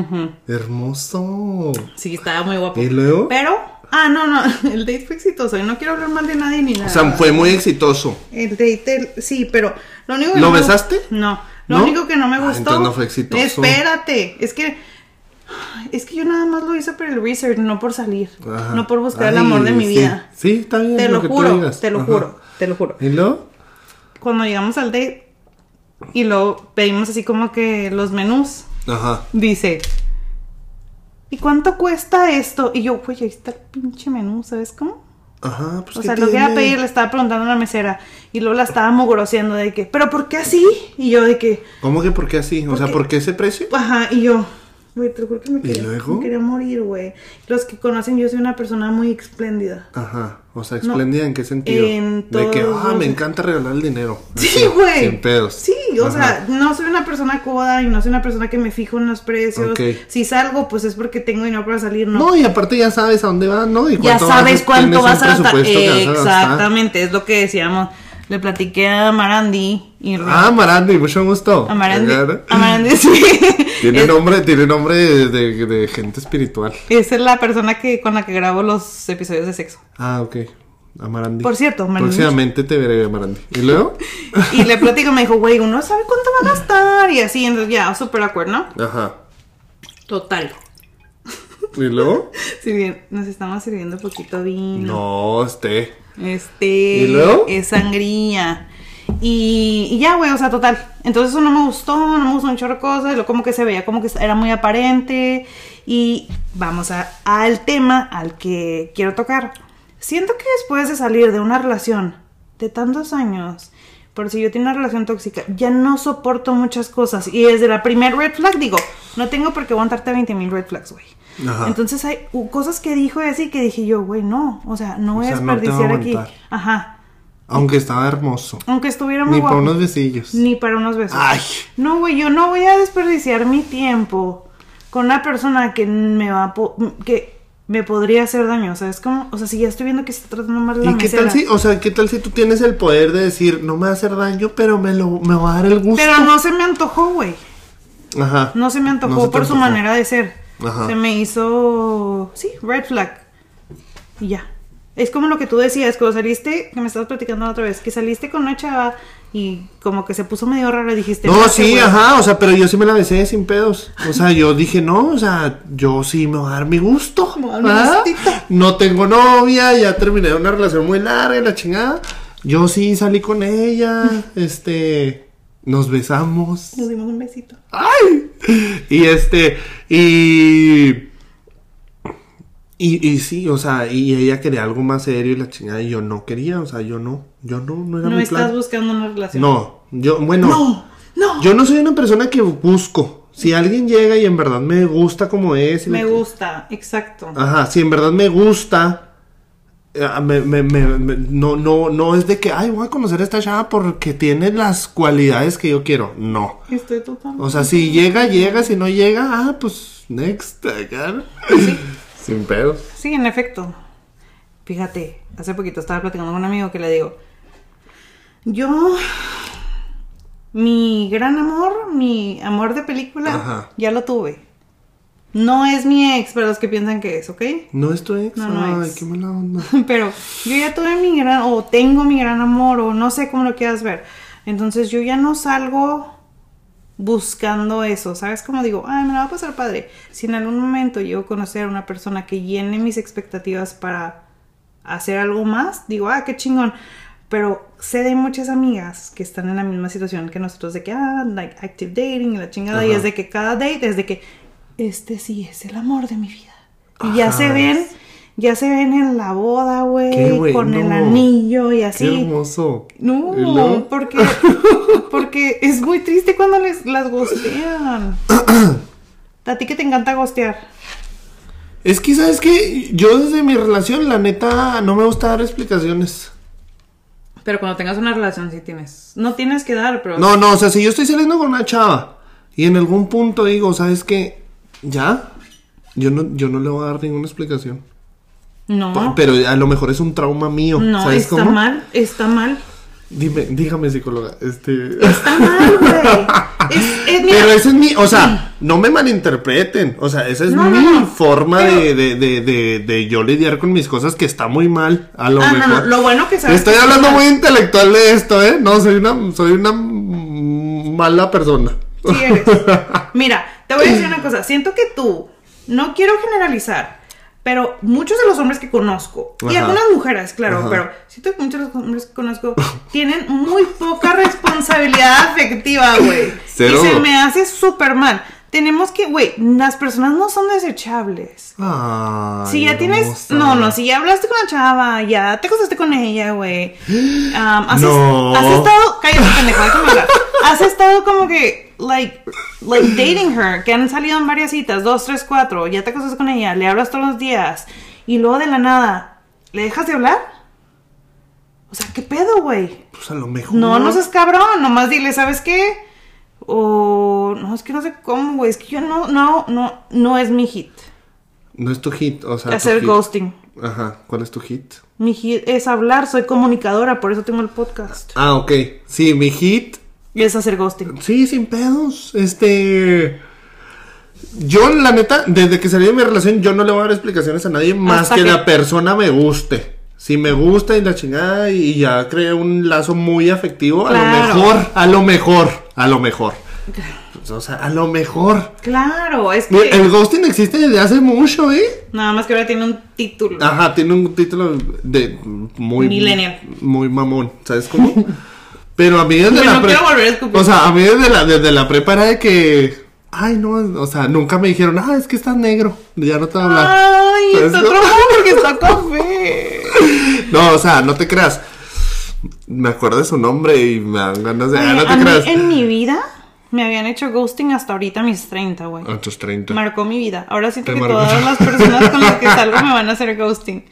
[SPEAKER 2] hermoso.
[SPEAKER 1] Sí, estaba muy guapo.
[SPEAKER 2] ¿Y luego?
[SPEAKER 1] Pero, ah, no, no, el date fue exitoso. Y no quiero hablar mal de nadie ni nada.
[SPEAKER 2] O sea, fue muy exitoso.
[SPEAKER 1] El date, el- sí, pero lo único que
[SPEAKER 2] ¿Lo
[SPEAKER 1] no me-
[SPEAKER 2] besaste?
[SPEAKER 1] No, lo
[SPEAKER 2] ¿No?
[SPEAKER 1] único que no me
[SPEAKER 2] Ah,
[SPEAKER 1] gustó.
[SPEAKER 2] entonces no fue exitoso.
[SPEAKER 1] Espérate, es que es que yo nada más lo hice por el research, no por salir,
[SPEAKER 2] Ajá.
[SPEAKER 1] no por buscar el
[SPEAKER 2] Ay,
[SPEAKER 1] amor de mi
[SPEAKER 2] sí.
[SPEAKER 1] vida.
[SPEAKER 2] Sí, está bien.
[SPEAKER 1] Te lo
[SPEAKER 2] que tú
[SPEAKER 1] juro,
[SPEAKER 2] digas.
[SPEAKER 1] te lo
[SPEAKER 2] Ajá.
[SPEAKER 1] juro, te lo juro.
[SPEAKER 2] ¿Y luego?
[SPEAKER 1] Cuando llegamos al date y lo pedimos así como que los menús,
[SPEAKER 2] Ajá.
[SPEAKER 1] dice, ¿y cuánto cuesta esto? Y yo, güey, ahí está el pinche menú, ¿sabes cómo?
[SPEAKER 2] Ajá, pues
[SPEAKER 1] O
[SPEAKER 2] ¿qué
[SPEAKER 1] sea, lo que iba a pedir le estaba preguntando a la mesera y luego la estaba mugroseando de que, ¿pero por qué así? Y yo de que,
[SPEAKER 2] ¿Cómo que por qué así? O sea, ¿por qué ese precio?
[SPEAKER 1] ajá, y yo, güey, te juro que me
[SPEAKER 2] ¿Y
[SPEAKER 1] quería,
[SPEAKER 2] luego?
[SPEAKER 1] me quería morir, güey. Los que conocen, yo soy una persona muy espléndida.
[SPEAKER 2] Ajá. O sea,
[SPEAKER 1] No,
[SPEAKER 2] ¿espléndida en qué sentido?
[SPEAKER 1] en
[SPEAKER 2] de que, ah,
[SPEAKER 1] los-
[SPEAKER 2] me encanta regalar el dinero.
[SPEAKER 1] Sí, güey.
[SPEAKER 2] Sin pedos.
[SPEAKER 1] Sí, o
[SPEAKER 2] Ajá.
[SPEAKER 1] sea, no soy una persona coda y no soy una persona que me fijo en los precios.
[SPEAKER 2] Ok.
[SPEAKER 1] Si salgo, pues es porque tengo dinero para salir, ¿no?
[SPEAKER 2] No, y aparte ya sabes a dónde vas, ¿no? Y
[SPEAKER 1] ya sabes
[SPEAKER 2] vas
[SPEAKER 1] cuánto vas a gastar. Exactamente, es lo que decíamos. Le platiqué a Marandi y
[SPEAKER 2] Ah, Marandi, mucho gusto.
[SPEAKER 1] a Marandi,
[SPEAKER 2] Claro.
[SPEAKER 1] a Marandi, sí.
[SPEAKER 2] Tiene
[SPEAKER 1] Es-
[SPEAKER 2] nombre, tiene nombre de, de- de gente espiritual.
[SPEAKER 1] Esa es la persona que con la que grabo los episodios de sexo.
[SPEAKER 2] Ah, ok. Amarandi.
[SPEAKER 1] Por cierto, Marandi.
[SPEAKER 2] Próximamente te veré, Amarandi. ¿Y luego?
[SPEAKER 1] Y le platico, me dijo, güey, uno sabe cuánto va a gastar. Y así, entonces ya, súper acuerdo, ¿no?
[SPEAKER 2] Ajá.
[SPEAKER 1] Total.
[SPEAKER 2] ¿Y luego?
[SPEAKER 1] Si bien, nos estamos sirviendo poquito vino.
[SPEAKER 2] No, este.
[SPEAKER 1] Este.
[SPEAKER 2] ¿Y luego?
[SPEAKER 1] Es sangría. Y, y ya, güey, o sea, total. Entonces eso no me gustó, no me gustó un chorro de cosas. Lo como que se veía como que era muy aparente. Y vamos a, al tema al que quiero tocar. Siento que después de salir de una relación de tantos años, por si yo tengo una relación tóxica, ya no soporto muchas cosas. Y desde la primer red flag digo, no tengo por qué aguantarte 20 mil red flags, güey.
[SPEAKER 2] Ajá.
[SPEAKER 1] Entonces hay cosas que dijo y así que dije yo, güey, no. O sea, no voy
[SPEAKER 2] O
[SPEAKER 1] a
[SPEAKER 2] sea, no a
[SPEAKER 1] desperdiciar aquí.
[SPEAKER 2] aguantar.
[SPEAKER 1] Ajá.
[SPEAKER 2] Aunque estaba hermoso.
[SPEAKER 1] Aunque estuviera muy
[SPEAKER 2] Ni para unos besillos.
[SPEAKER 1] Ni para unos besos.
[SPEAKER 2] Ay.
[SPEAKER 1] No, güey, yo no voy a desperdiciar mi tiempo con una persona que me va a po- que me podría hacer daño, ¿sabes cómo? O sea, si ya estoy viendo que se está tratando mal de la
[SPEAKER 2] ¿Y qué
[SPEAKER 1] mesera.
[SPEAKER 2] tal si, o sea, qué tal si tú tienes el poder de decir, no me va a hacer daño, pero me lo, me va a dar el gusto?
[SPEAKER 1] Pero no se me antojó, güey.
[SPEAKER 2] Ajá.
[SPEAKER 1] No se me antojó
[SPEAKER 2] No se te
[SPEAKER 1] por su manera de ser.
[SPEAKER 2] Ajá.
[SPEAKER 1] Se me hizo, sí, red flag. Y ya. Es como lo que tú decías, cuando saliste, que me estabas platicando la otra vez, que saliste con una chava Y como que se puso medio raro y dijiste.
[SPEAKER 2] No, sí,
[SPEAKER 1] güey".
[SPEAKER 2] ajá, o sea, pero yo sí me la besé sin pedos. O sea, yo dije, no, o sea, yo sí me voy a dar mi gusto.
[SPEAKER 1] Me voy a dar mi
[SPEAKER 2] ¿verdad?
[SPEAKER 1] gustito.
[SPEAKER 2] No tengo novia, ya terminé una relación muy larga y la chingada. Yo sí salí con ella, este, nos besamos.
[SPEAKER 1] Nos dimos un besito.
[SPEAKER 2] ¡Ay! Y este, y. Y, y sí, o sea, y ella quería algo más serio y la chingada, y yo no quería, o sea, yo no, yo no, no era
[SPEAKER 1] No
[SPEAKER 2] mi
[SPEAKER 1] estás
[SPEAKER 2] plan.
[SPEAKER 1] buscando una relación.
[SPEAKER 2] No, yo, bueno,
[SPEAKER 1] No, no.
[SPEAKER 2] yo no soy una persona que busco. Si alguien llega y en verdad me gusta como es. y
[SPEAKER 1] Me gusta, exacto.
[SPEAKER 2] Ajá, si en verdad me gusta. eh, me- me- me- me- no, no, no es de que, ay, voy a conocer a esta chava porque tiene las cualidades que yo quiero. No.
[SPEAKER 1] Estoy totalmente.
[SPEAKER 2] O sea, si llega, llega, si no llega, ah, pues next, acá. Sin pedos.
[SPEAKER 1] Sí, en efecto. Fíjate, hace poquito estaba platicando con un amigo que le digo, yo, mi gran amor, mi amor de película,
[SPEAKER 2] Ajá.
[SPEAKER 1] ya lo tuve. No es mi ex, para los que piensan que es, ¿ok?
[SPEAKER 2] No es tu ex.
[SPEAKER 1] No, no
[SPEAKER 2] ay,
[SPEAKER 1] es.
[SPEAKER 2] qué mala onda.
[SPEAKER 1] Pero yo ya tuve mi gran, o tengo mi gran amor, o no sé cómo lo quieras ver. Entonces yo ya no salgo buscando eso, ¿sabes? Como digo, ay, me la va a pasar padre. Si en algún momento llego a conocer a una persona que llene mis expectativas para hacer algo más, digo, ah, qué chingón. Pero sé de muchas amigas que están en la misma situación que nosotros, de que, ah, like active dating y la chingada, y
[SPEAKER 2] Ajá.
[SPEAKER 1] es de que cada date es de que, este sí es el amor de mi vida. Y ya
[SPEAKER 2] Ajá.
[SPEAKER 1] se ven, ya se ven en la boda,
[SPEAKER 2] Qué
[SPEAKER 1] güey, con el anillo y
[SPEAKER 2] Qué
[SPEAKER 1] así.
[SPEAKER 2] hermoso.
[SPEAKER 1] No,
[SPEAKER 2] ¿Y
[SPEAKER 1] porque, porque es muy triste cuando les, las gostean. A ti que te encanta gostear.
[SPEAKER 2] Es que, ¿sabes qué? Yo desde mi relación, la neta, no me gusta dar explicaciones.
[SPEAKER 1] Pero cuando tengas una relación sí tienes. No tienes que dar, pero...
[SPEAKER 2] No, no, o sea, si yo estoy saliendo con una chava y en algún punto digo, ¿sabes qué? Ya, yo no, yo no le voy a dar ninguna explicación.
[SPEAKER 1] No,
[SPEAKER 2] Pero a lo mejor es un trauma mío.
[SPEAKER 1] no,
[SPEAKER 2] ¿Sabes
[SPEAKER 1] está
[SPEAKER 2] cómo?
[SPEAKER 1] mal, está mal.
[SPEAKER 2] Dime, dígame, psicóloga. Este.
[SPEAKER 1] Está mal, güey. Es, es-
[SPEAKER 2] Pero ese es mi, o sea, no me malinterpreten. O sea, esa es
[SPEAKER 1] No,
[SPEAKER 2] mi
[SPEAKER 1] no.
[SPEAKER 2] forma
[SPEAKER 1] Pero-
[SPEAKER 2] de, de, de, de, de yo lidiar con mis cosas que está muy mal. A lo
[SPEAKER 1] Ah,
[SPEAKER 2] mejor.
[SPEAKER 1] lo bueno que sabes
[SPEAKER 2] Estoy
[SPEAKER 1] que
[SPEAKER 2] hablando muy intelectual de esto, ¿eh? No, soy una, soy una mala persona.
[SPEAKER 1] Sí eres. Mira, te voy a decir una cosa. Siento que tú, no quiero generalizar, pero muchos de los hombres que conozco, y algunas mujeres, claro,
[SPEAKER 2] Ajá.
[SPEAKER 1] pero siento que muchos de los hombres que conozco tienen muy poca responsabilidad afectiva, güey. Y se me hace súper mal. Tenemos que, güey, las personas no son desechables.
[SPEAKER 2] Ay,
[SPEAKER 1] Si ya tienes.
[SPEAKER 2] hermosa.
[SPEAKER 1] No, no, si ya hablaste con la chava, ya te acostaste con ella, güey. Um, has,
[SPEAKER 2] No.
[SPEAKER 1] has estado. Cállate, pendejo, déjame hablar. Has estado como que. Like, like dating her, que han salido en varias citas, dos, tres, cuatro, ya te acostaste con ella, le hablas todos los días, y luego de la nada, ¿le dejas de hablar? O sea, ¿qué pedo, güey?
[SPEAKER 2] Pues a lo mejor.
[SPEAKER 1] No, no seas cabrón, nomás dile, ¿sabes qué? O. No, es que no sé cómo, güey, es que yo no, no, no, no es mi hit.
[SPEAKER 2] No es tu hit, o sea.
[SPEAKER 1] Hacer ghosting.
[SPEAKER 2] Ajá, ¿cuál es tu hit?
[SPEAKER 1] Mi hit es hablar, soy comunicadora, por eso tengo el podcast.
[SPEAKER 2] Ah, ok. Sí, mi hit
[SPEAKER 1] Y es hacer ghosting.
[SPEAKER 2] Sí, sin pedos. Este. Yo, la neta, desde que salí de mi relación, yo no le voy a dar explicaciones a nadie más que,
[SPEAKER 1] que-
[SPEAKER 2] la persona me guste. Si me gusta y la chingada y ya creé un lazo muy afectivo, a lo mejor, a lo mejor, a lo mejor. Pues, o sea, a lo mejor.
[SPEAKER 1] Claro, es que.
[SPEAKER 2] El ghosting existe desde hace mucho, ¿eh?
[SPEAKER 1] Nada más que ahora tiene un título.
[SPEAKER 2] Ajá, tiene un título de muy
[SPEAKER 1] Millennial.
[SPEAKER 2] muy mamón, ¿sabes cómo? Pero a mí desde la
[SPEAKER 1] a escupir.
[SPEAKER 2] O sea, a mí desde la desde la prepa era de que ay, no, o sea, nunca me dijeron, "Ah, es que estás negro, ya no te voy a hablar."
[SPEAKER 1] Ay,
[SPEAKER 2] ¿Sabes
[SPEAKER 1] está traumado porque está café.
[SPEAKER 2] No, o sea, no te creas. Me acuerdo de su nombre y me dan ganas de, ah,
[SPEAKER 1] Oye,
[SPEAKER 2] no
[SPEAKER 1] a
[SPEAKER 2] te
[SPEAKER 1] mí
[SPEAKER 2] creas.
[SPEAKER 1] en mi vida me habían hecho ghosting hasta ahorita a mis 30, güey.
[SPEAKER 2] A tus 30.
[SPEAKER 1] Marcó mi vida. Ahora siento
[SPEAKER 2] Te
[SPEAKER 1] que
[SPEAKER 2] marcó.
[SPEAKER 1] todas las personas con las que salgo me van a hacer ghosting.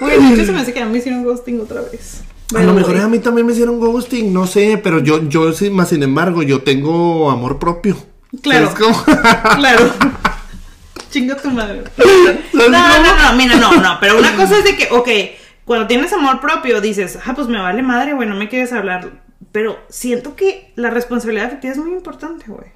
[SPEAKER 1] Güey, de hecho se me hace que a mí me hicieron ghosting otra vez.
[SPEAKER 2] A lo mejor
[SPEAKER 1] güey,
[SPEAKER 2] a mí también me hicieron ghosting, no sé, pero yo, yo sí, más sin embargo, yo tengo amor propio.
[SPEAKER 1] Claro.
[SPEAKER 2] ¿Sabes cómo?
[SPEAKER 1] Claro. Chinga tu madre.
[SPEAKER 2] ¿Sabes
[SPEAKER 1] No, no, no, mira, no, no, pero una cosa es de que, ok, cuando tienes amor propio dices, ah, pues me vale madre, güey, no me quieres hablar. Pero siento que la responsabilidad afectiva es muy importante, güey.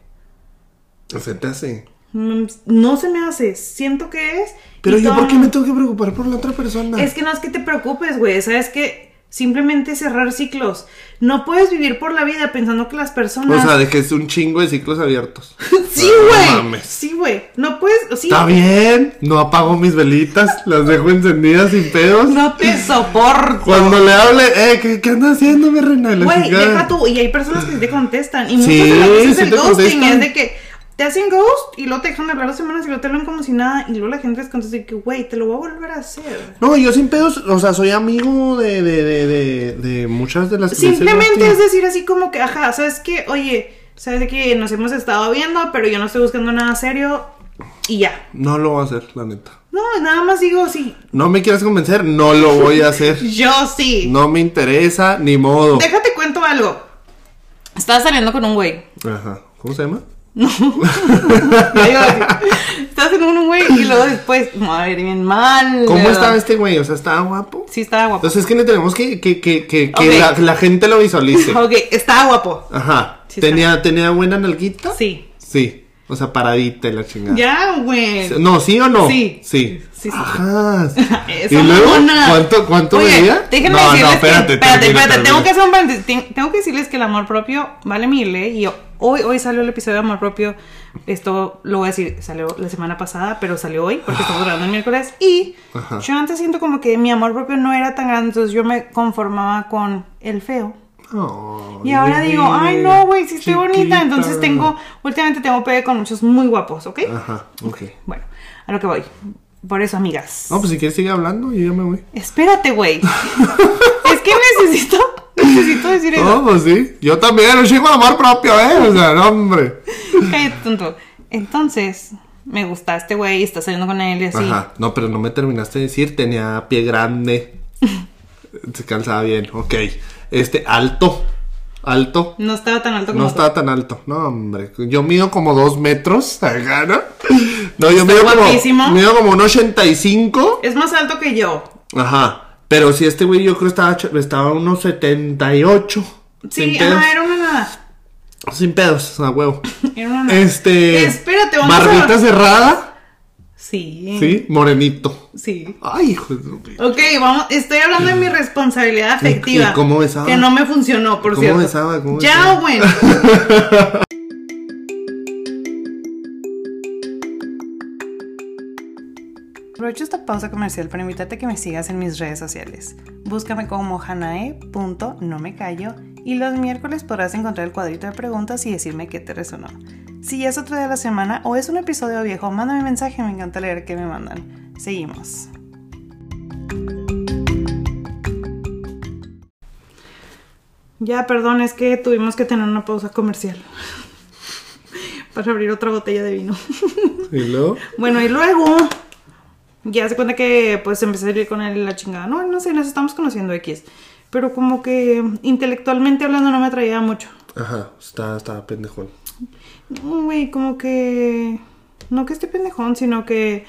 [SPEAKER 2] Se te hace.
[SPEAKER 1] Mm, No se me hace, siento que es.
[SPEAKER 2] Pero yo, ¿por qué me tengo que preocupar por la otra persona?
[SPEAKER 1] Es que no es que te preocupes, güey, sabes que Simplemente cerrar ciclos. No puedes vivir por la vida pensando que las personas.
[SPEAKER 2] O sea, de que es un chingo de ciclos abiertos.
[SPEAKER 1] sí, güey.
[SPEAKER 2] no mames.
[SPEAKER 1] sí, güey. No puedes. Sí,
[SPEAKER 2] Está bien, no apago mis velitas, las dejo encendidas sin pedos.
[SPEAKER 1] No te soporto.
[SPEAKER 2] Cuando le hable, eh, ¿qué, qué andas haciendo, mi reina?
[SPEAKER 1] Güey, deja tú. Y hay personas que te contestan. Y muchas
[SPEAKER 2] Sí,
[SPEAKER 1] veces
[SPEAKER 2] sí
[SPEAKER 1] el ghosting
[SPEAKER 2] contestan.
[SPEAKER 1] es de que te hacen ghost y luego te dejan de hablar dos semanas y luego te hablan como si nada. Y luego la gente les contesta que, güey, te lo voy a volver a hacer.
[SPEAKER 2] No, yo sin pedos, o sea, soy amigo de, de, de, de, de muchas de las
[SPEAKER 1] Simplemente es decir así como que, ajá, ¿sabes qué? Oye, ¿sabes que nos hemos estado viendo, pero yo no estoy buscando nada serio? Y ya.
[SPEAKER 2] No lo voy a hacer, la neta.
[SPEAKER 1] No, nada más digo sí.
[SPEAKER 2] No me quieras convencer, no lo voy a hacer.
[SPEAKER 1] Yo sí.
[SPEAKER 2] No me interesa, ni modo.
[SPEAKER 1] Déjate cuento algo. Estaba saliendo con un güey.
[SPEAKER 2] Ajá. ¿Cómo se llama?
[SPEAKER 1] Estaba saliendo con un güey y luego después, madre, bien mal.
[SPEAKER 2] ¿Cómo estaba este güey? O sea, estaba guapo.
[SPEAKER 1] Sí, estaba guapo.
[SPEAKER 2] Entonces es que le tenemos que, que, que, que, que la, la gente lo visualice.
[SPEAKER 1] Ok, estaba guapo.
[SPEAKER 2] Ajá.
[SPEAKER 1] Sí,
[SPEAKER 2] ¿Tenía, ¿Tenía buena nalguita?
[SPEAKER 1] Sí.
[SPEAKER 2] Sí. O sea, paradita y la chingada.
[SPEAKER 1] Ya, güey.
[SPEAKER 2] No, ¿sí o no?
[SPEAKER 1] Sí.
[SPEAKER 2] Sí.
[SPEAKER 1] Sí, sí.
[SPEAKER 2] Ajá. ¿Y luego? ¿Cuánto, cuánto
[SPEAKER 1] Oye,
[SPEAKER 2] medía?
[SPEAKER 1] Déjenme
[SPEAKER 2] no,
[SPEAKER 1] decirles
[SPEAKER 2] no, espérate,
[SPEAKER 1] que, espérate, espérate,
[SPEAKER 2] termina.
[SPEAKER 1] tengo que hacer un Tengo que decirles que el amor propio vale mil, ¿eh? Y hoy, hoy salió el episodio de amor propio. Esto lo voy a decir, salió la semana pasada, pero salió hoy porque estamos grabando el miércoles. Y
[SPEAKER 2] Ajá.
[SPEAKER 1] yo antes siento como que mi amor propio no era tan grande, entonces yo me conformaba con el feo.
[SPEAKER 2] Ay,
[SPEAKER 1] Y ahora digo, ay no, güey, sí estoy bonita. Entonces tengo, últimamente tengo pegue con muchos muy guapos, ¿ok?
[SPEAKER 2] Ajá, ok.
[SPEAKER 1] Bueno, a lo que voy. Por eso, amigas.
[SPEAKER 2] No, pues si quieres sigue hablando yo me voy.
[SPEAKER 1] Espérate, güey. es que necesito, necesito decir eso.
[SPEAKER 2] No, pues sí. Yo también, un chico de amor propio, ¿eh? O sea, no, hombre.
[SPEAKER 1] Cállate, tonto. Entonces, me gusta este güey, está saliendo con él y así.
[SPEAKER 2] Ajá. No, pero no me terminaste de decir. Tenía pie grande. Se calzaba bien. Ok. Este, alto. Alto.
[SPEAKER 1] No estaba tan alto como
[SPEAKER 2] No
[SPEAKER 1] tú.
[SPEAKER 2] estaba tan alto. No, hombre. Yo mido como dos metros. Acá, ¿no? No, yo mido
[SPEAKER 1] guapísimo.
[SPEAKER 2] como. Mido como un 85.
[SPEAKER 1] Es más alto que yo.
[SPEAKER 2] Ajá. Pero si este güey yo creo estaba, estaba unos 78.
[SPEAKER 1] Sí,
[SPEAKER 2] sin pedos.
[SPEAKER 1] ajá, era una nada.
[SPEAKER 2] Sin pedos, a huevo.
[SPEAKER 1] Era una nada.
[SPEAKER 2] Este.
[SPEAKER 1] Espérate, vamos
[SPEAKER 2] Barbita
[SPEAKER 1] a...
[SPEAKER 2] cerrada.
[SPEAKER 1] Sí.
[SPEAKER 2] Sí, morenito.
[SPEAKER 1] Sí.
[SPEAKER 2] Ay, hijo de
[SPEAKER 1] Ok, vamos, estoy hablando de mi responsabilidad afectiva.
[SPEAKER 2] y cómo besaba?
[SPEAKER 1] Que no me funcionó, por
[SPEAKER 2] ¿Cómo
[SPEAKER 1] cierto.
[SPEAKER 2] besaba? ¿Cómo
[SPEAKER 1] ya,
[SPEAKER 2] besaba?
[SPEAKER 1] bueno. Aprovecho esta pausa comercial para invitarte a que me sigas en mis redes sociales. Búscame como hanae.nomecallo y los miércoles podrás encontrar el cuadrito de preguntas y decirme qué te resonó. Si ya es otro día de la semana o es un episodio viejo, mándame mensaje, me encanta leer qué me mandan. Seguimos. Ya, perdón, es que tuvimos que tener una pausa comercial para abrir otra botella de vino.
[SPEAKER 2] Y luego.
[SPEAKER 1] Bueno, y luego ya se cuenta que pues empecé a salir con él y la chingada. No, no sé, nos estamos conociendo X. Pero como que intelectualmente hablando no me atraía mucho.
[SPEAKER 2] Ajá, está, está pendejón.
[SPEAKER 1] No, Güey, como que... No que esté pendejón, sino que...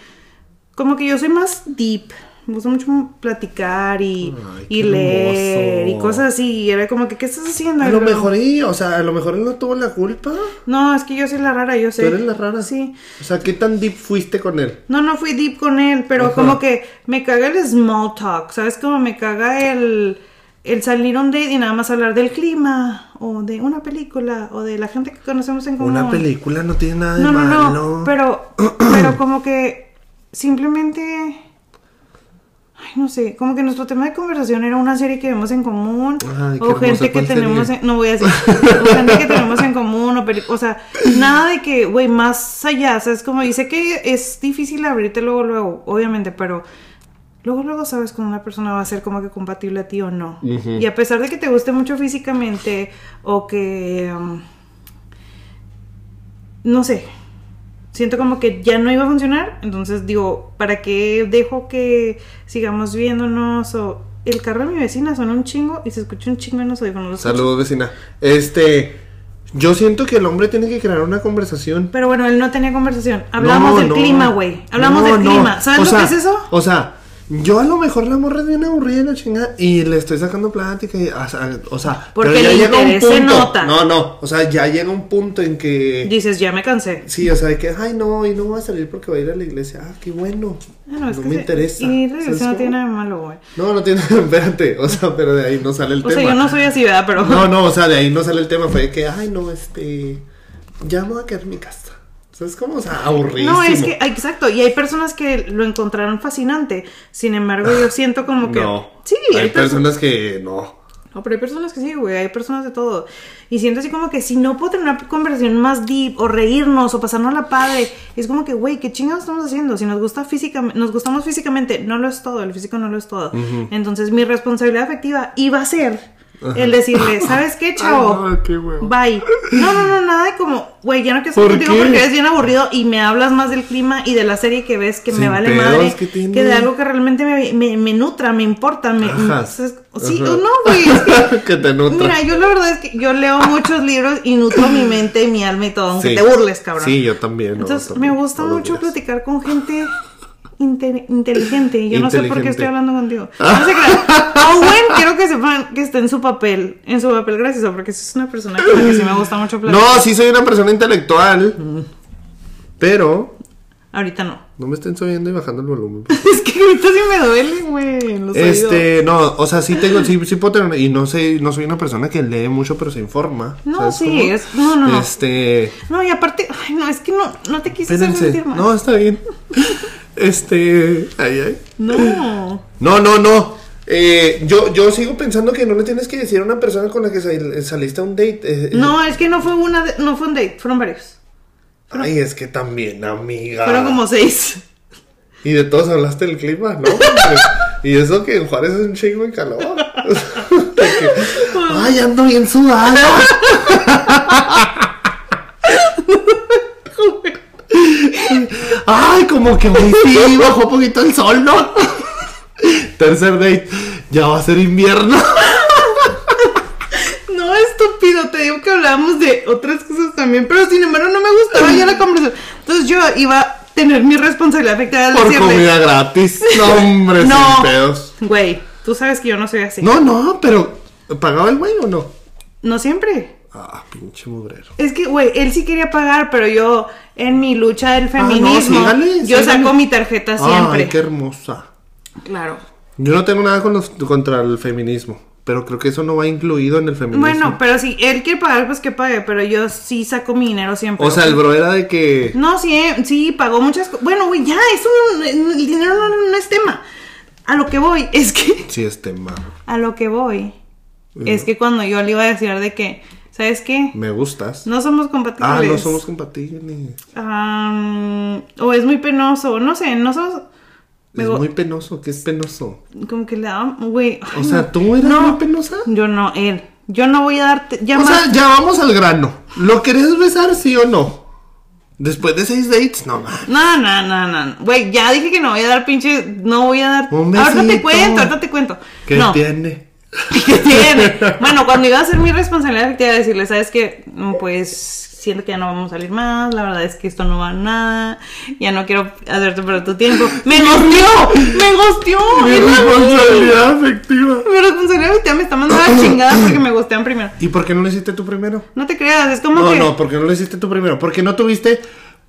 [SPEAKER 1] Como que yo soy más deep. Me gusta mucho platicar y,
[SPEAKER 2] Ay,
[SPEAKER 1] y leer y cosas así. Y era como que, ¿qué estás haciendo?
[SPEAKER 2] A lo mejor, y, o sea, a lo mejor él no tuvo la culpa.
[SPEAKER 1] No, es que yo soy la rara, yo sé.
[SPEAKER 2] Tú eres la rara.
[SPEAKER 1] Sí.
[SPEAKER 2] O sea, ¿qué tan deep fuiste con él?
[SPEAKER 1] No, no fui deep con él, pero
[SPEAKER 2] Ajá.
[SPEAKER 1] como que me caga el small talk, ¿sabes? Como me caga el, el salir un date y nada más hablar del clima, o de una película, o de la gente que conocemos en común.
[SPEAKER 2] Una película no tiene nada de
[SPEAKER 1] No, no,
[SPEAKER 2] malo.
[SPEAKER 1] no, pero, pero como que simplemente... Ay, no sé, como que nuestro tema de conversación era una serie que vemos en común,
[SPEAKER 2] Ay, qué
[SPEAKER 1] o gente que
[SPEAKER 2] ¿cuál
[SPEAKER 1] tenemos, en, no voy a decir, o gente que tenemos en común, o, o sea, nada de que, güey, más allá, o sea, es como, dice que es difícil abrirte luego, luego, obviamente, pero luego, luego sabes cómo una persona va a ser como que compatible a ti o no. Y a pesar de que te guste mucho físicamente, o que, um, no sé, siento como que ya no iba a funcionar, entonces digo, ¿para qué dejo que sigamos viéndonos? O el carro de mi vecina suena un chingo y se escucha un chingo en los audífonos.
[SPEAKER 2] Saludos, vecina. Este. Yo siento que el hombre tiene que crear una conversación.
[SPEAKER 1] Pero bueno, él no tenía conversación. Hablamos
[SPEAKER 2] No,
[SPEAKER 1] del
[SPEAKER 2] no.
[SPEAKER 1] clima, güey. Hablamos
[SPEAKER 2] No,
[SPEAKER 1] del clima. ¿Sabes
[SPEAKER 2] O
[SPEAKER 1] lo
[SPEAKER 2] sea,
[SPEAKER 1] que es eso?
[SPEAKER 2] O sea, yo a lo mejor la morra es bien aburrida y la chingada y le estoy sacando plática y, o sea, o sea,
[SPEAKER 1] Porque
[SPEAKER 2] pero ya
[SPEAKER 1] el
[SPEAKER 2] llega un
[SPEAKER 1] interés se
[SPEAKER 2] punto.
[SPEAKER 1] nota.
[SPEAKER 2] No, no, o sea, ya llega un punto en que
[SPEAKER 1] Dices, ya me cansé.
[SPEAKER 2] sí, o sea, de que ay, no, y no voy a salir porque voy a ir a la iglesia. Ah, qué bueno.
[SPEAKER 1] Ah, no, es
[SPEAKER 2] no
[SPEAKER 1] que
[SPEAKER 2] me interesa.
[SPEAKER 1] Y la
[SPEAKER 2] ¿Sabes
[SPEAKER 1] iglesia no tiene nada de malo, güey.
[SPEAKER 2] No, no tiene, espérate, o sea, pero de ahí no sale el
[SPEAKER 1] O
[SPEAKER 2] tema.
[SPEAKER 1] sea, yo no soy así, ¿verdad? Pero.
[SPEAKER 2] No, no, o sea, de ahí no sale el tema, fue de que, ay, no, este, ya me voy a quedar en mi casa. ¿Sabes cómo? O sea, aburridísimo.
[SPEAKER 1] No, es que, exacto, y hay personas que lo encontraron fascinante. Sin embargo, yo siento como que.
[SPEAKER 2] No.
[SPEAKER 1] Sí,
[SPEAKER 2] hay
[SPEAKER 1] perso-
[SPEAKER 2] personas que no.
[SPEAKER 1] No, pero hay personas que sí, güey, hay personas de todo. Y siento así como que si no puedo tener una conversación más deep, o reírnos, o pasarnos la padre, es como que, güey, ¿qué chingados estamos haciendo? Si nos gusta físicamente, nos gustamos físicamente, no lo es todo, el físico no lo es todo. Entonces, mi responsabilidad afectiva iba a ser el decirle, ¿sabes qué, chavo?
[SPEAKER 2] Ay, no, qué.
[SPEAKER 1] Bye. No, no, no, nada de como, güey, ya no quiero estar
[SPEAKER 2] ¿Por
[SPEAKER 1] contigo
[SPEAKER 2] qué?
[SPEAKER 1] porque eres bien aburrido y me hablas más del clima y de la serie que ves que me vale madre. Que de algo que realmente me, me, me nutra, me importa. Me,
[SPEAKER 2] Ajá.
[SPEAKER 1] ¿sabes? Sí,
[SPEAKER 2] Ajá.
[SPEAKER 1] no, güey, es que
[SPEAKER 2] que te nutra.
[SPEAKER 1] Mira, yo la verdad es que yo leo muchos libros y nutro mi mente y mi alma y todo, aunque
[SPEAKER 2] Sí.
[SPEAKER 1] te burles, cabrón.
[SPEAKER 2] Sí, yo también. no,
[SPEAKER 1] Entonces,
[SPEAKER 2] también,
[SPEAKER 1] me gusta mucho platicar con gente inte- inteligente. Yo no sé por qué estoy hablando contigo. No se crean. Owen, quiero que sepan que está en su papel, en su papel gracioso, porque es una persona con la que sí me gusta mucho platicar.
[SPEAKER 2] No, sí soy una persona intelectual. Pero
[SPEAKER 1] Ahorita no.
[SPEAKER 2] no me estén subiendo y bajando el volumen.
[SPEAKER 1] Es que ahorita sí me duele, güey. oídos.
[SPEAKER 2] Este, no, o sea, sí tengo, sí, sí puedo tener, y no sé, no soy una persona que lee mucho, pero se informa.
[SPEAKER 1] No,
[SPEAKER 2] ¿sabes
[SPEAKER 1] sí,
[SPEAKER 2] cómo?
[SPEAKER 1] es- no, no, no.
[SPEAKER 2] Este,
[SPEAKER 1] No, y aparte, ay, no, es que no, no te quise hacer sentir mal.
[SPEAKER 2] no, está bien. Este, ay, ay.
[SPEAKER 1] No.
[SPEAKER 2] No, no, no. Eh, yo, yo sigo pensando que no le tienes que decir a una persona con la que sal- saliste a un date. eh, eh,
[SPEAKER 1] No, es que no fue una, de- no fue un date, fueron varios.
[SPEAKER 2] Ay, es que también, amiga.
[SPEAKER 1] Fueron como seis.
[SPEAKER 2] Y de todos hablaste del clima, ¿no? y eso que en Juárez es un chingo de calor. Que, Ay, ando bien sudada. Ay, como que hoy sí bajó un poquito el sol, ¿no? Tercer date, ya va a ser invierno.
[SPEAKER 1] No, estúpido, te digo que hablábamos de otras cosas también, pero sin embargo no me gustaba ya la conversación. Entonces yo iba a tener mi responsabilidad afectada
[SPEAKER 2] Por
[SPEAKER 1] decirle,
[SPEAKER 2] comida gratis. No, hombre,
[SPEAKER 1] no,
[SPEAKER 2] sin pedos.
[SPEAKER 1] güey, tú sabes que yo no soy así.
[SPEAKER 2] No, no, pero ¿pagaba el güey o no?
[SPEAKER 1] No siempre.
[SPEAKER 2] Ah, pinche mugrero.
[SPEAKER 1] Es que, güey, él sí quería pagar, pero yo en mi lucha del
[SPEAKER 2] Ah, no,
[SPEAKER 1] feminismo,
[SPEAKER 2] sígale,
[SPEAKER 1] yo
[SPEAKER 2] sígale.
[SPEAKER 1] saco mi tarjeta siempre.
[SPEAKER 2] Ay, qué hermosa.
[SPEAKER 1] Claro.
[SPEAKER 2] Yo no tengo nada con los- contra el feminismo, pero creo que eso no va incluido en el feminismo.
[SPEAKER 1] Bueno, pero si él quiere pagar, pues que pague, pero yo sí saco mi dinero siempre.
[SPEAKER 2] o sea, el bro era de que
[SPEAKER 1] No, sí, eh, sí, pagó muchas cosas. Bueno, güey, ya, eso el dinero no, no es tema. A lo que voy, es que,
[SPEAKER 2] sí es tema.
[SPEAKER 1] a lo que voy, es que cuando yo le iba a decir de que, ¿sabes qué?
[SPEAKER 2] Me gustas.
[SPEAKER 1] No somos compatibles.
[SPEAKER 2] ah, no somos compatibles.
[SPEAKER 1] Am, o es muy penoso, no sé, no somos...
[SPEAKER 2] Es muy penoso, ¿qué es penoso?
[SPEAKER 1] Como que le daba, güey.
[SPEAKER 2] O sea. ¿tú eras
[SPEAKER 1] No,
[SPEAKER 2] muy penosa?
[SPEAKER 1] Yo no, él. Yo no voy a darte. Ya
[SPEAKER 2] O
[SPEAKER 1] más-
[SPEAKER 2] sea, ya vamos al grano. ¿Lo querés besar, sí o no? Después de seis dates, no más.
[SPEAKER 1] No, no, no, no. Güey, ya dije que no voy a dar pinche. No voy a dar.
[SPEAKER 2] Un
[SPEAKER 1] ahorita te cuento, ahorita te cuento.
[SPEAKER 2] ¿Qué
[SPEAKER 1] no.
[SPEAKER 2] tiene?
[SPEAKER 1] ¿Qué tiene? Bueno, cuando iba a ser mi responsabilidad, te iba a decirle, ¿sabes qué? Pues siento que ya no vamos a salir más. La verdad es que esto no va a nada. Ya no quiero hacerte perder tu tiempo. ¡Me gosteó! ¡Me gosteó!
[SPEAKER 2] Mi
[SPEAKER 1] ¡Es la-
[SPEAKER 2] responsabilidad afectiva.
[SPEAKER 1] Mi responsabilidad afectiva me está mandando a la chingada porque me gostean primero.
[SPEAKER 2] ¿Y por qué no lo hiciste tú primero?
[SPEAKER 1] No te creas, es como
[SPEAKER 2] No,
[SPEAKER 1] que.
[SPEAKER 2] no, ¿por qué no lo hiciste tú primero? ¿Por qué no tuviste?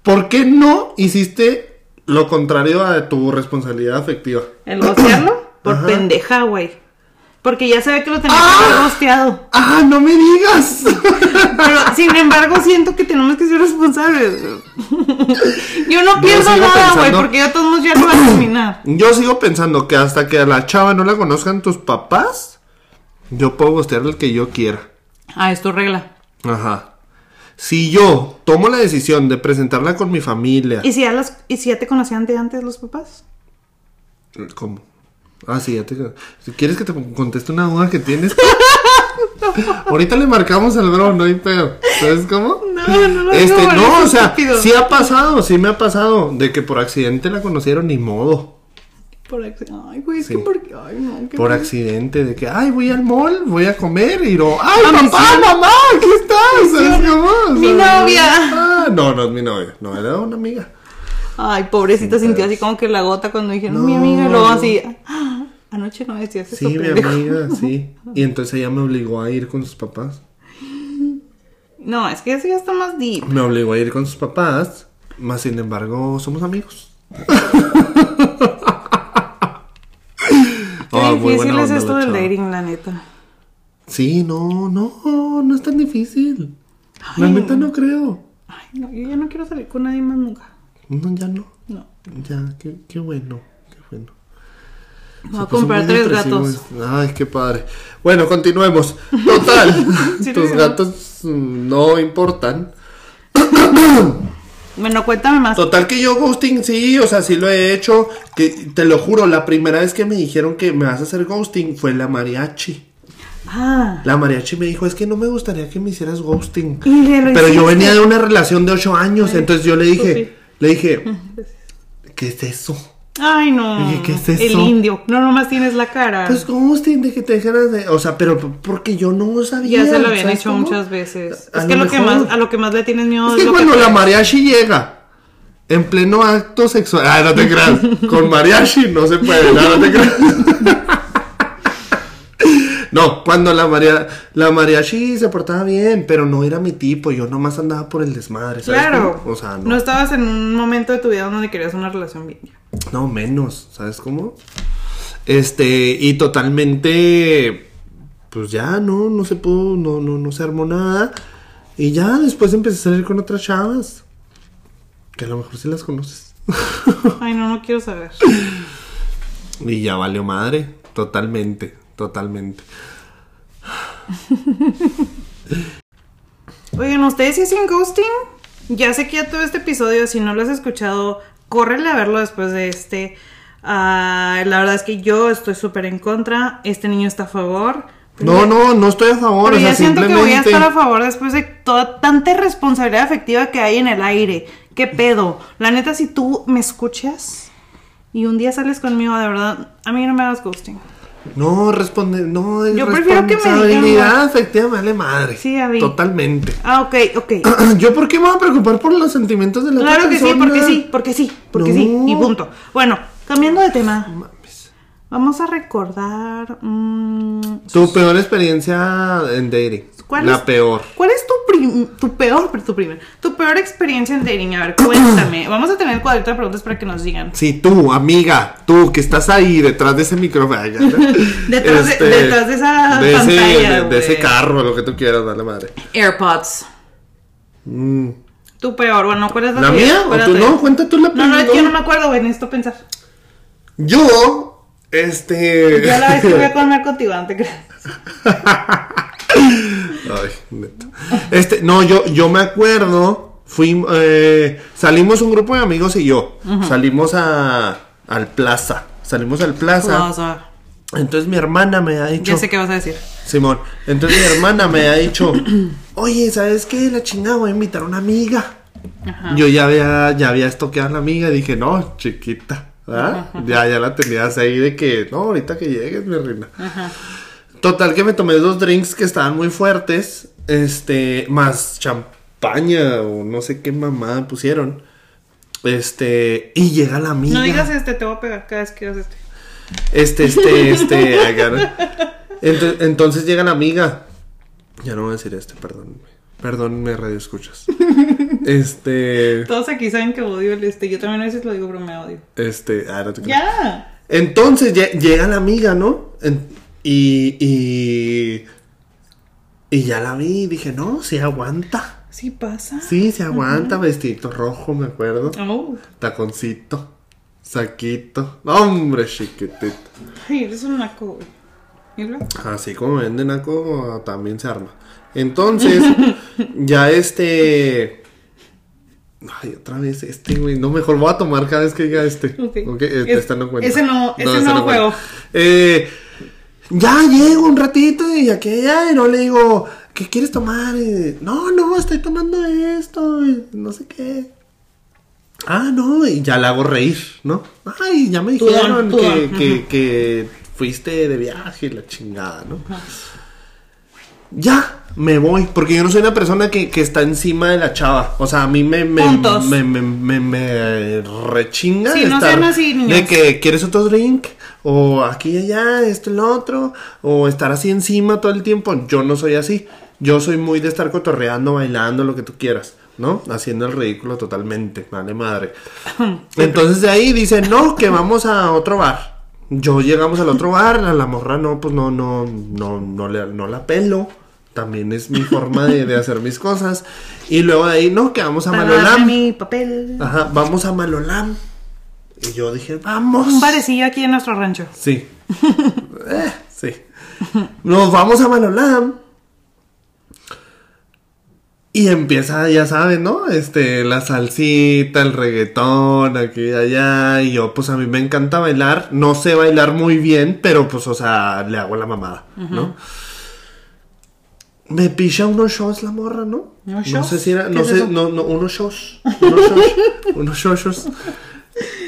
[SPEAKER 2] ¿Por qué no hiciste lo contrario a tu responsabilidad afectiva?
[SPEAKER 1] ¿El gostearlo? Por
[SPEAKER 2] Ajá.
[SPEAKER 1] pendeja, güey. Porque ya sabía que lo tenía que
[SPEAKER 2] ¡Ah!
[SPEAKER 1] haber gosteado.
[SPEAKER 2] ¡Ah, no me digas!
[SPEAKER 1] Pero sin embargo, siento que tenemos que ser responsables. Yo no pierdo
[SPEAKER 2] sigo
[SPEAKER 1] nada, güey, porque ya todos ya lo van a terminar.
[SPEAKER 2] Yo sigo pensando que hasta que a la chava no la conozcan tus papás, yo puedo gostear el que yo quiera.
[SPEAKER 1] Ah, es tu regla.
[SPEAKER 2] Ajá. Si yo tomo la decisión de presentarla con mi familia.
[SPEAKER 1] ¿Y si ya, las, ¿y si ya te conocían de antes los papás?
[SPEAKER 2] ¿Cómo? Ah, sí, ya te. Si quieres que te conteste una duda que tienes. Ahorita le marcamos al bro, no hay pedo. ¿Sabes cómo?
[SPEAKER 1] No, no lo
[SPEAKER 2] Este,
[SPEAKER 1] digo,
[SPEAKER 2] no, o sea,
[SPEAKER 1] estúpido.
[SPEAKER 2] sí ha pasado, sí me ha pasado. De que por accidente la conocieron, ni modo.
[SPEAKER 1] Por accidente. Ay, güey, es
[SPEAKER 2] Sí.
[SPEAKER 1] que porque. Ay, no, qué
[SPEAKER 2] Por
[SPEAKER 1] mal.
[SPEAKER 2] accidente, de que, ay, voy al mall, voy a comer y no, ay,
[SPEAKER 1] Ah,
[SPEAKER 2] papá, mamá, aquí estás, ¿sabes cómo?
[SPEAKER 1] Mi novia.
[SPEAKER 2] Ah, no, no es mi novia, no, era una amiga.
[SPEAKER 1] Ay, pobrecita, sintió así como que la gota cuando dijeron, mi amiga, y luego así, "Ah, anoche no decías eso,
[SPEAKER 2] Sí, mi
[SPEAKER 1] pendejo".
[SPEAKER 2] amiga, sí. Y entonces ella me obligó a ir con sus papás.
[SPEAKER 1] No, es que eso ya está más deep.
[SPEAKER 2] Me obligó a ir con sus papás, más sin embargo, somos amigos.
[SPEAKER 1] Qué
[SPEAKER 2] Ah,
[SPEAKER 1] difícil es esto
[SPEAKER 2] la
[SPEAKER 1] del dating, la neta.
[SPEAKER 2] Sí, no, no, no es tan difícil. La
[SPEAKER 1] Ay,
[SPEAKER 2] neta no creo.
[SPEAKER 1] Ay, no, yo ya no quiero salir con nadie más nunca.
[SPEAKER 2] No, ya no.
[SPEAKER 1] No.
[SPEAKER 2] Ya, qué, qué bueno.
[SPEAKER 1] Voy a comprar tres gatos.
[SPEAKER 2] Ay, qué padre. Bueno, continuemos. Total,
[SPEAKER 1] Sí,
[SPEAKER 2] tus gatos no importan.
[SPEAKER 1] Bueno, cuéntame más.
[SPEAKER 2] Total que yo ghosting, sí, o sea, sí lo he hecho. Que te lo juro, la primera vez que me dijeron que me vas a hacer ghosting fue la mariachi.
[SPEAKER 1] Ah.
[SPEAKER 2] La mariachi me dijo, es que no me gustaría que me hicieras ghosting. Pero yo venía de una relación de ocho años, entonces yo le dije, le dije, ¿qué es eso?
[SPEAKER 1] Ay, no.
[SPEAKER 2] Dije, ¿qué es eso?
[SPEAKER 1] El indio. No, nomás tienes la cara.
[SPEAKER 2] Pues ghosting de que te dejaras de, o sea, pero porque yo no sabía.
[SPEAKER 1] ya se lo habían
[SPEAKER 2] ¿sabes
[SPEAKER 1] hecho
[SPEAKER 2] cómo?
[SPEAKER 1] muchas veces.
[SPEAKER 2] A
[SPEAKER 1] es que
[SPEAKER 2] lo
[SPEAKER 1] lo que más, a lo que más le tienes miedo
[SPEAKER 2] Es
[SPEAKER 1] es
[SPEAKER 2] que
[SPEAKER 1] lo
[SPEAKER 2] cuando
[SPEAKER 1] que
[SPEAKER 2] la mariachi llega en pleno acto sexual, ah, no te creas, con mariachi no se puede, no, no te creas. No, cuando la, maria, la mariachi se portaba bien, pero no era mi tipo, yo nomás andaba por el desmadre, ¿sabes?
[SPEAKER 1] Claro.
[SPEAKER 2] cómo? O sea,
[SPEAKER 1] no. estabas en un momento de tu vida donde querías una relación bien.
[SPEAKER 2] No, menos, ¿sabes cómo? Este, y totalmente, pues ya, no, no se pudo, no, no, no se armó nada. Y ya después empecé a salir con otras chavas. Que a lo mejor sí las conoces.
[SPEAKER 1] Ay, no, no quiero saber.
[SPEAKER 2] Y ya valió madre, totalmente, totalmente.
[SPEAKER 1] Oigan, ¿ustedes hacen ghosting? Ya sé que ya todo este episodio, si no lo has escuchado, córrele a verlo después de este. Ah, la verdad es que yo estoy súper en contra. Este niño está a favor.
[SPEAKER 2] No, no, no estoy a favor.
[SPEAKER 1] Pero
[SPEAKER 2] o sea,
[SPEAKER 1] ya siento que voy a estar a favor después de toda tanta irresponsabilidad afectiva que hay en el aire. ¿Qué pedo? La neta, si tú me escuchas y un día sales conmigo, de verdad, a mí no me hagas ghosting.
[SPEAKER 2] No, responde, no, es
[SPEAKER 1] Yo prefiero que me digan,
[SPEAKER 2] afectiva, me vale madre.
[SPEAKER 1] Sí, ya vi.
[SPEAKER 2] Totalmente.
[SPEAKER 1] Ah, ok, ok.
[SPEAKER 2] ¿Yo por qué me voy a preocupar por los sentimientos de la otra
[SPEAKER 1] Claro que sí, porque sí, porque sí, porque sí, y punto. Bueno, cambiando de tema,
[SPEAKER 2] Mames.
[SPEAKER 1] vamos a recordar. mm,
[SPEAKER 2] Tu peor experiencia en dating.
[SPEAKER 1] ¿Cuál
[SPEAKER 2] la
[SPEAKER 1] es?
[SPEAKER 2] peor.
[SPEAKER 1] ¿Cuál es tu, prim- tu peor, tu primer, tu peor experiencia en dating? A ver, cuéntame. Vamos a tener cuadrito de preguntas para que nos digan.
[SPEAKER 2] Sí, tú, amiga, tú que estás ahí detrás de ese micrófono. ¿no?
[SPEAKER 1] Detrás de- detrás de esa
[SPEAKER 2] de ese,
[SPEAKER 1] pantalla,
[SPEAKER 2] de, de ese carro, lo que tú quieras, dale madre.
[SPEAKER 1] AirPods.
[SPEAKER 2] Mm.
[SPEAKER 1] Tu peor, bueno, ¿cuál es la,
[SPEAKER 2] ¿La
[SPEAKER 1] tuya?
[SPEAKER 2] mía?
[SPEAKER 1] ¿Cuál
[SPEAKER 2] ¿O tú no? Cuenta tú la
[SPEAKER 1] No, no, es que
[SPEAKER 2] primera.
[SPEAKER 1] yo no me acuerdo, güey, necesito pensar.
[SPEAKER 2] Yo, este.
[SPEAKER 1] Yo la vez que voy a comer contigo, no te creas.
[SPEAKER 2] Ay, neta. Este, no, yo, yo me acuerdo, fui, eh, salimos un grupo de amigos y yo, salimos a, al plaza, salimos al plaza,
[SPEAKER 1] sea,
[SPEAKER 2] entonces mi hermana me ha dicho,
[SPEAKER 1] ya sé qué vas a decir.
[SPEAKER 2] Simón, entonces mi hermana me ha dicho, oye, ¿sabes qué? La chingada, voy a invitar a una amiga.
[SPEAKER 1] Ajá.
[SPEAKER 2] Yo ya había, ya había estoqueado a la amiga y dije, no, chiquita, ¿verdad? Ya, ya la tenías ahí de que, no, ahorita que llegues, mi reina.
[SPEAKER 1] Ajá.
[SPEAKER 2] Total que me tomé dos drinks que estaban muy fuertes, este, más champaña o no sé qué mamada pusieron. Este, y llega la amiga.
[SPEAKER 1] No digas este, te voy a pegar cada vez que digas este.
[SPEAKER 2] Este, este, este, agarra. Ento- entonces llega la amiga. Ya no voy a decir este, perdónme. Perdónme, radio escuchas. Este,
[SPEAKER 1] Todos aquí saben que odio el este. Yo también a veces lo digo, pero me odio.
[SPEAKER 2] este, ah, no te.
[SPEAKER 1] Ya.
[SPEAKER 2] Entonces lle- llega la amiga, ¿no? En- y, y, y ya la vi y dije, no, sí aguanta.
[SPEAKER 1] Sí pasa.
[SPEAKER 2] Sí, se aguanta, vestidito rojo, me acuerdo.
[SPEAKER 1] Oh.
[SPEAKER 2] Taconcito, saquito. Hombre, chiquitito.
[SPEAKER 1] Ay, eres un naco.
[SPEAKER 2] Así como venden aco, también se arma. Entonces, ya este. Ay, otra vez este, güey. No, mejor voy a tomar cada vez que diga este.
[SPEAKER 1] Ok.
[SPEAKER 2] Ok, este,
[SPEAKER 1] Es-
[SPEAKER 2] este no cuenta.
[SPEAKER 1] ese no- ese
[SPEAKER 2] este
[SPEAKER 1] no
[SPEAKER 2] cuenta.
[SPEAKER 1] juego.
[SPEAKER 2] Eh, ya llego un ratito y aquella, y no le digo, ¿qué quieres tomar? Y, no, no, estoy tomando esto, y no sé qué. Ah, no, y ya la hago reír, ¿no? Ay, ya me dijeron
[SPEAKER 1] tú
[SPEAKER 2] que, que, fuiste de viaje la chingada, ¿no? ya, me voy. Porque yo no soy una persona que, que está encima de la chava. O sea, a mí me, me, me, me, me, rechinga
[SPEAKER 1] Sí, no
[SPEAKER 2] estar
[SPEAKER 1] sean así, niños.
[SPEAKER 2] de que quieres otro drink. O aquí y allá, esto y lo otro. O estar así encima todo el tiempo. Yo no soy así. Yo soy muy de estar cotorreando, bailando, lo que tú quieras. ¿No? Haciendo el ridículo totalmente. Vale madre. Entonces de ahí dice, no, que vamos a otro bar. Yo llegamos al otro bar, a la morra no, pues no, no, no, no, le, no la pelo. También es mi forma de, de hacer mis cosas. Y luego de ahí, no, que vamos a Malolam.
[SPEAKER 1] mi papel.
[SPEAKER 2] Ajá, vamos a Malolam. Y yo dije, vamos.
[SPEAKER 1] Un parecillo aquí en nuestro rancho.
[SPEAKER 2] Sí. Eh, sí. Nos vamos a Malolam. Y empieza, ya saben, ¿no? Este, la salsita, el reggaetón, aquí y allá. Y yo, pues a mí me encanta bailar. No sé bailar muy bien, pero pues, o sea, le hago la mamada, ¿no? Me picha unos shows la morra, ¿no?
[SPEAKER 1] ¿Unos
[SPEAKER 2] No
[SPEAKER 1] shows?
[SPEAKER 2] sé si era,
[SPEAKER 1] ¿Qué
[SPEAKER 2] no
[SPEAKER 1] es
[SPEAKER 2] sé, no, no, unos shows. Unos shows. unos shows.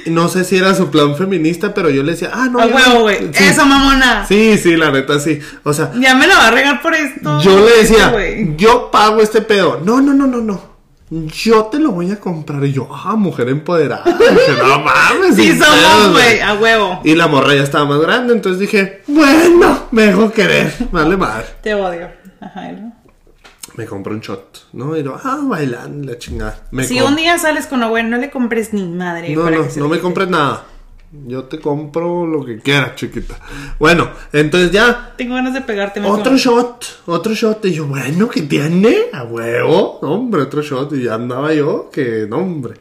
[SPEAKER 2] No sé si era su plan feminista, pero yo le decía, ah, no.
[SPEAKER 1] A huevo, güey.
[SPEAKER 2] Sí.
[SPEAKER 1] Eso, mamona.
[SPEAKER 2] Sí, sí, la neta, sí. O sea,
[SPEAKER 1] Ya me la va a regar por esto.
[SPEAKER 2] yo le decía, yo pago este pedo. No, no, no, no, no. Yo te lo voy a comprar. Y yo, ah, mujer empoderada. Dije, no mames.
[SPEAKER 1] Sí
[SPEAKER 2] sin
[SPEAKER 1] somos,
[SPEAKER 2] pedos,
[SPEAKER 1] güey. A huevo.
[SPEAKER 2] Y la morra ya estaba más grande, entonces dije, bueno, me dejo querer. Vale madre.
[SPEAKER 1] Te odio. Ajá. ¿no?
[SPEAKER 2] Me compré un shot, ¿no? Y yo, ah, bailando, la chingada. Me
[SPEAKER 1] Si un día sales con güey, no le compres ni madre.
[SPEAKER 2] No, no, no me compres nada. Yo te compro lo que quieras, chiquita. Bueno, entonces ya,
[SPEAKER 1] Tengo ganas de pegarte.
[SPEAKER 2] Otro shot, otro shot. Y yo, bueno, ¿qué tiene? A huevo. No, hombre, otro shot. Y ya andaba yo, que no, hombre.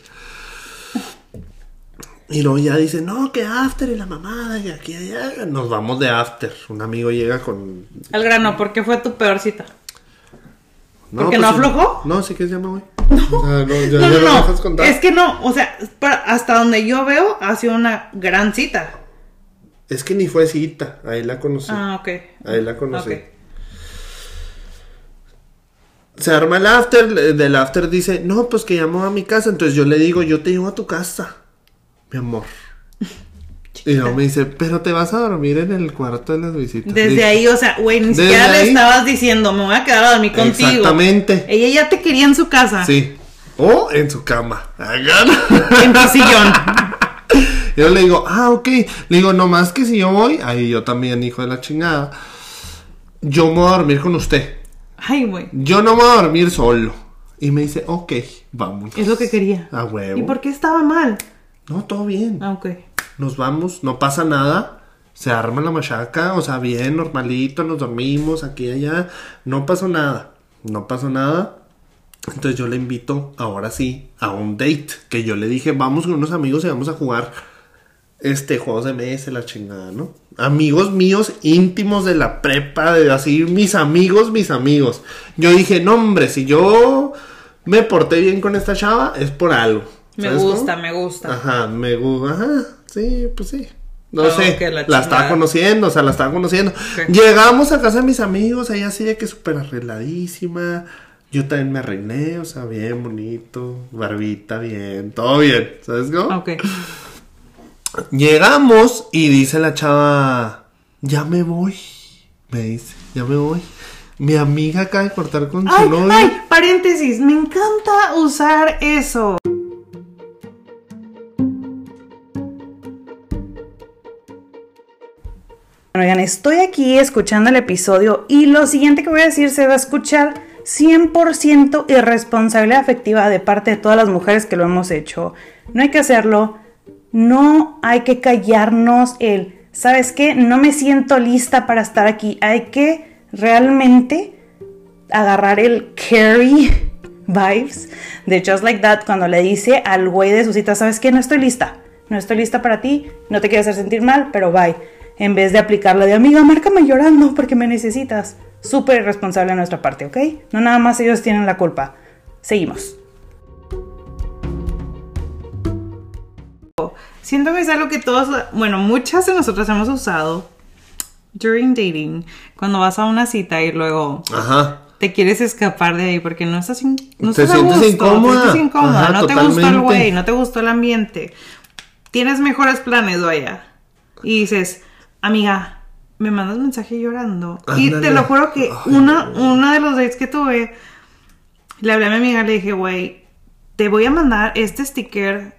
[SPEAKER 2] Y luego ya dice, no, que after y la mamada, y aquí allá. Nos vamos de after. Un amigo llega con.
[SPEAKER 1] Al grano, ¿por qué fue tu peor cita?
[SPEAKER 2] No,
[SPEAKER 1] ¿Porque
[SPEAKER 2] pues,
[SPEAKER 1] no aflojó?
[SPEAKER 2] No, sí que se llama, güey. No, no, ya,
[SPEAKER 1] No,
[SPEAKER 2] ya
[SPEAKER 1] no,
[SPEAKER 2] lo
[SPEAKER 1] no.
[SPEAKER 2] dejas contar.
[SPEAKER 1] Es que no, o sea, para- hasta donde yo veo, ha sido una gran cita.
[SPEAKER 2] Es que ni fue cita. Ahí la conocí.
[SPEAKER 1] Ah, ok.
[SPEAKER 2] Ahí la conocí.
[SPEAKER 1] Ok.
[SPEAKER 2] Se arma el after, del after dice, no, pues que llamó a mi casa, entonces yo le digo, yo te llevo a tu casa, mi amor. Y luego me dice, pero te vas a dormir en el cuarto de las visitas.
[SPEAKER 1] Desde ahí, o sea, güey, ni siquiera le estabas diciendo, me voy a quedar a dormir contigo.
[SPEAKER 2] Exactamente.
[SPEAKER 1] Ella ya te quería en su casa.
[SPEAKER 2] Sí. O en su cama.
[SPEAKER 1] En tu sillón.
[SPEAKER 2] Yo le digo, ah, ok. Le digo, nomás que si yo voy, ahí yo también, hijo de la chingada, yo me voy a dormir con usted.
[SPEAKER 1] Ay, güey.
[SPEAKER 2] Yo no me voy a dormir solo. Y me dice, ok, vamos.
[SPEAKER 1] Es lo que quería.
[SPEAKER 2] A huevo.
[SPEAKER 1] ¿Y por qué estaba mal?
[SPEAKER 2] No, todo bien.
[SPEAKER 1] Ah, ok.
[SPEAKER 2] Nos vamos, no pasa nada. Se arma la machaca, o sea, bien, normalito, nos dormimos aquí y allá. No pasó nada. No pasó nada. Entonces yo le invito, ahora sí, a un date. Que yo le dije, vamos con unos amigos y vamos a jugar este juegos de mesa, la chingada, ¿no? Amigos míos íntimos de la prepa, de así, mis amigos, mis amigos. Yo dije, no, hombre, si yo me porté bien con esta chava, es por algo.
[SPEAKER 1] Me gusta, me gusta.
[SPEAKER 2] Ajá, me gusta. Ajá, sí, pues sí. No
[SPEAKER 1] Ah,
[SPEAKER 2] sé,
[SPEAKER 1] la
[SPEAKER 2] estaba conociendo, o sea, la estaba conociendo. Llegamos a casa de mis amigos, ella así de que súper arregladísima. Yo también me arreglé, o sea, bien bonito, barbita, bien, todo bien, ¿sabes cómo?
[SPEAKER 1] Ok.
[SPEAKER 2] Llegamos y dice la chava, ya me voy, me dice, ya me voy. Mi amiga acaba de cortar con su
[SPEAKER 1] Ay,
[SPEAKER 2] novio.
[SPEAKER 1] ay, paréntesis, me encanta usar eso. Bueno, oigan, estoy aquí escuchando el episodio y lo siguiente que voy a decir se va a escuchar 100% irresponsabilidad afectiva de parte de todas las mujeres que lo hemos hecho. No hay que hacerlo, no hay que callarnos el, ¿sabes qué? No me siento lista para estar aquí. Hay que realmente agarrar el carry vibes de Just Like That cuando le dice al güey de su cita, ¿sabes qué? No estoy lista. No estoy lista para ti, no te quiero hacer sentir mal, pero bye. En vez de aplicarla de amiga, márcame llorando porque me necesitas. Súper irresponsable de nuestra parte, ¿ok? No nada más ellos tienen la culpa. Seguimos. Siento que es algo que todos, bueno, muchas de nosotras hemos usado during dating, cuando vas a una cita y luego
[SPEAKER 2] Ajá.
[SPEAKER 1] te quieres escapar de ahí porque no estás, in- no
[SPEAKER 2] Te
[SPEAKER 1] estás a
[SPEAKER 2] sientes
[SPEAKER 1] gusto,
[SPEAKER 2] incómoda.
[SPEAKER 1] te sientes incómoda,
[SPEAKER 2] Ajá,
[SPEAKER 1] no te gustó el güey, no te gustó el ambiente. Tienes mejores planes, vaya. Y dices, amiga, me mandas mensaje llorando. Y te lo juro que
[SPEAKER 2] Ay,
[SPEAKER 1] uno de los dates que tuve, le hablé a mi amiga, le dije, güey, te voy a mandar este sticker.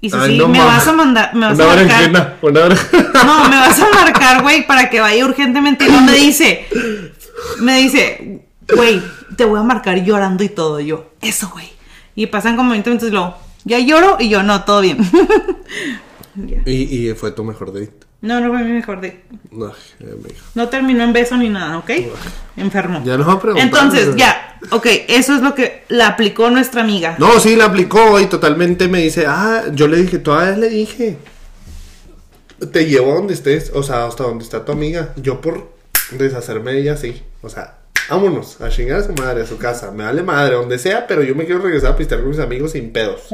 [SPEAKER 1] Y si
[SPEAKER 2] Ay,
[SPEAKER 1] sí,
[SPEAKER 2] no
[SPEAKER 1] me
[SPEAKER 2] mames.
[SPEAKER 1] vas a mandar, me vas
[SPEAKER 2] Una
[SPEAKER 1] a marcar.
[SPEAKER 2] una berenjena.
[SPEAKER 1] No, me vas a marcar, güey, para que vaya urgentemente. Y no me dice, me dice, güey, te voy a marcar llorando y todo. Yo, eso, güey. Y pasan como 20 minutos y luego, ya lloro y yo, no, todo bien.
[SPEAKER 2] Y, y fue tu mejor date.
[SPEAKER 1] No, no fue mi mejor date.
[SPEAKER 2] Ay, amigo.
[SPEAKER 1] No terminó en beso ni nada, ¿ok? Enfermo.
[SPEAKER 2] Ya nos va a preguntar.
[SPEAKER 1] Entonces, ya, ok, eso es lo que la aplicó nuestra amiga.
[SPEAKER 2] No, sí, la aplicó y totalmente me dice, ah, yo le dije, todavía le dije, te llevo a donde estés, o sea, hasta donde está tu amiga. Yo por deshacerme de ella, sí. O sea, vámonos, a chingar a su madre, a su casa. Me vale madre, donde sea, pero yo me quiero regresar a pistear con mis amigos sin pedos.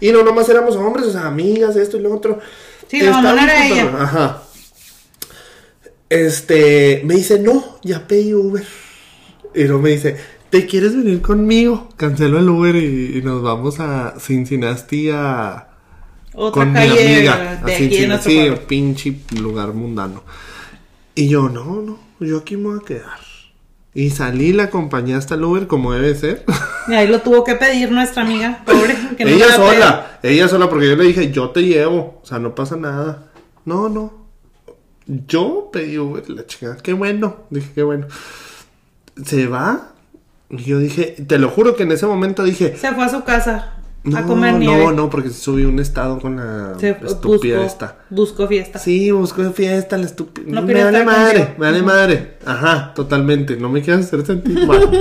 [SPEAKER 2] Y no, nomás éramos hombres, o sea, amigas, esto y lo otro.
[SPEAKER 1] Sí, la era
[SPEAKER 2] cotorrón,
[SPEAKER 1] ella.
[SPEAKER 2] Ajá. Este, me dice, no, ya pedí Uber. Y luego me dice, ¿te quieres venir conmigo? Cancelo el Uber y, y nos vamos a Cincinnati a...
[SPEAKER 1] Otra
[SPEAKER 2] con
[SPEAKER 1] calle
[SPEAKER 2] mi amiga.
[SPEAKER 1] de
[SPEAKER 2] a Cincinnati, pinche lugar mundano. Y yo, no, no, yo aquí me voy a quedar. Y salí, la acompañé hasta el Uber como debe ser.
[SPEAKER 1] Y ahí lo tuvo que pedir nuestra amiga, pobre. Que no
[SPEAKER 2] ella
[SPEAKER 1] la
[SPEAKER 2] sola, ella sola, porque yo le dije, yo te llevo, o sea, no pasa nada. No, no. Yo pedí Uber, la chica, qué bueno, dije, qué bueno. Se va, y yo dije, te lo juro que en ese momento dije,
[SPEAKER 1] Se fue a su casa
[SPEAKER 2] no,
[SPEAKER 1] a comer nieve.
[SPEAKER 2] no, no, porque subí un estado con la
[SPEAKER 1] Se
[SPEAKER 2] estúpida
[SPEAKER 1] buscó,
[SPEAKER 2] esta.
[SPEAKER 1] buscó fiesta.
[SPEAKER 2] Sí, busco fiesta, la estúpida.
[SPEAKER 1] No
[SPEAKER 2] me vale madre, me vale madre. Ajá, totalmente. No me quieras hacer sentir mal.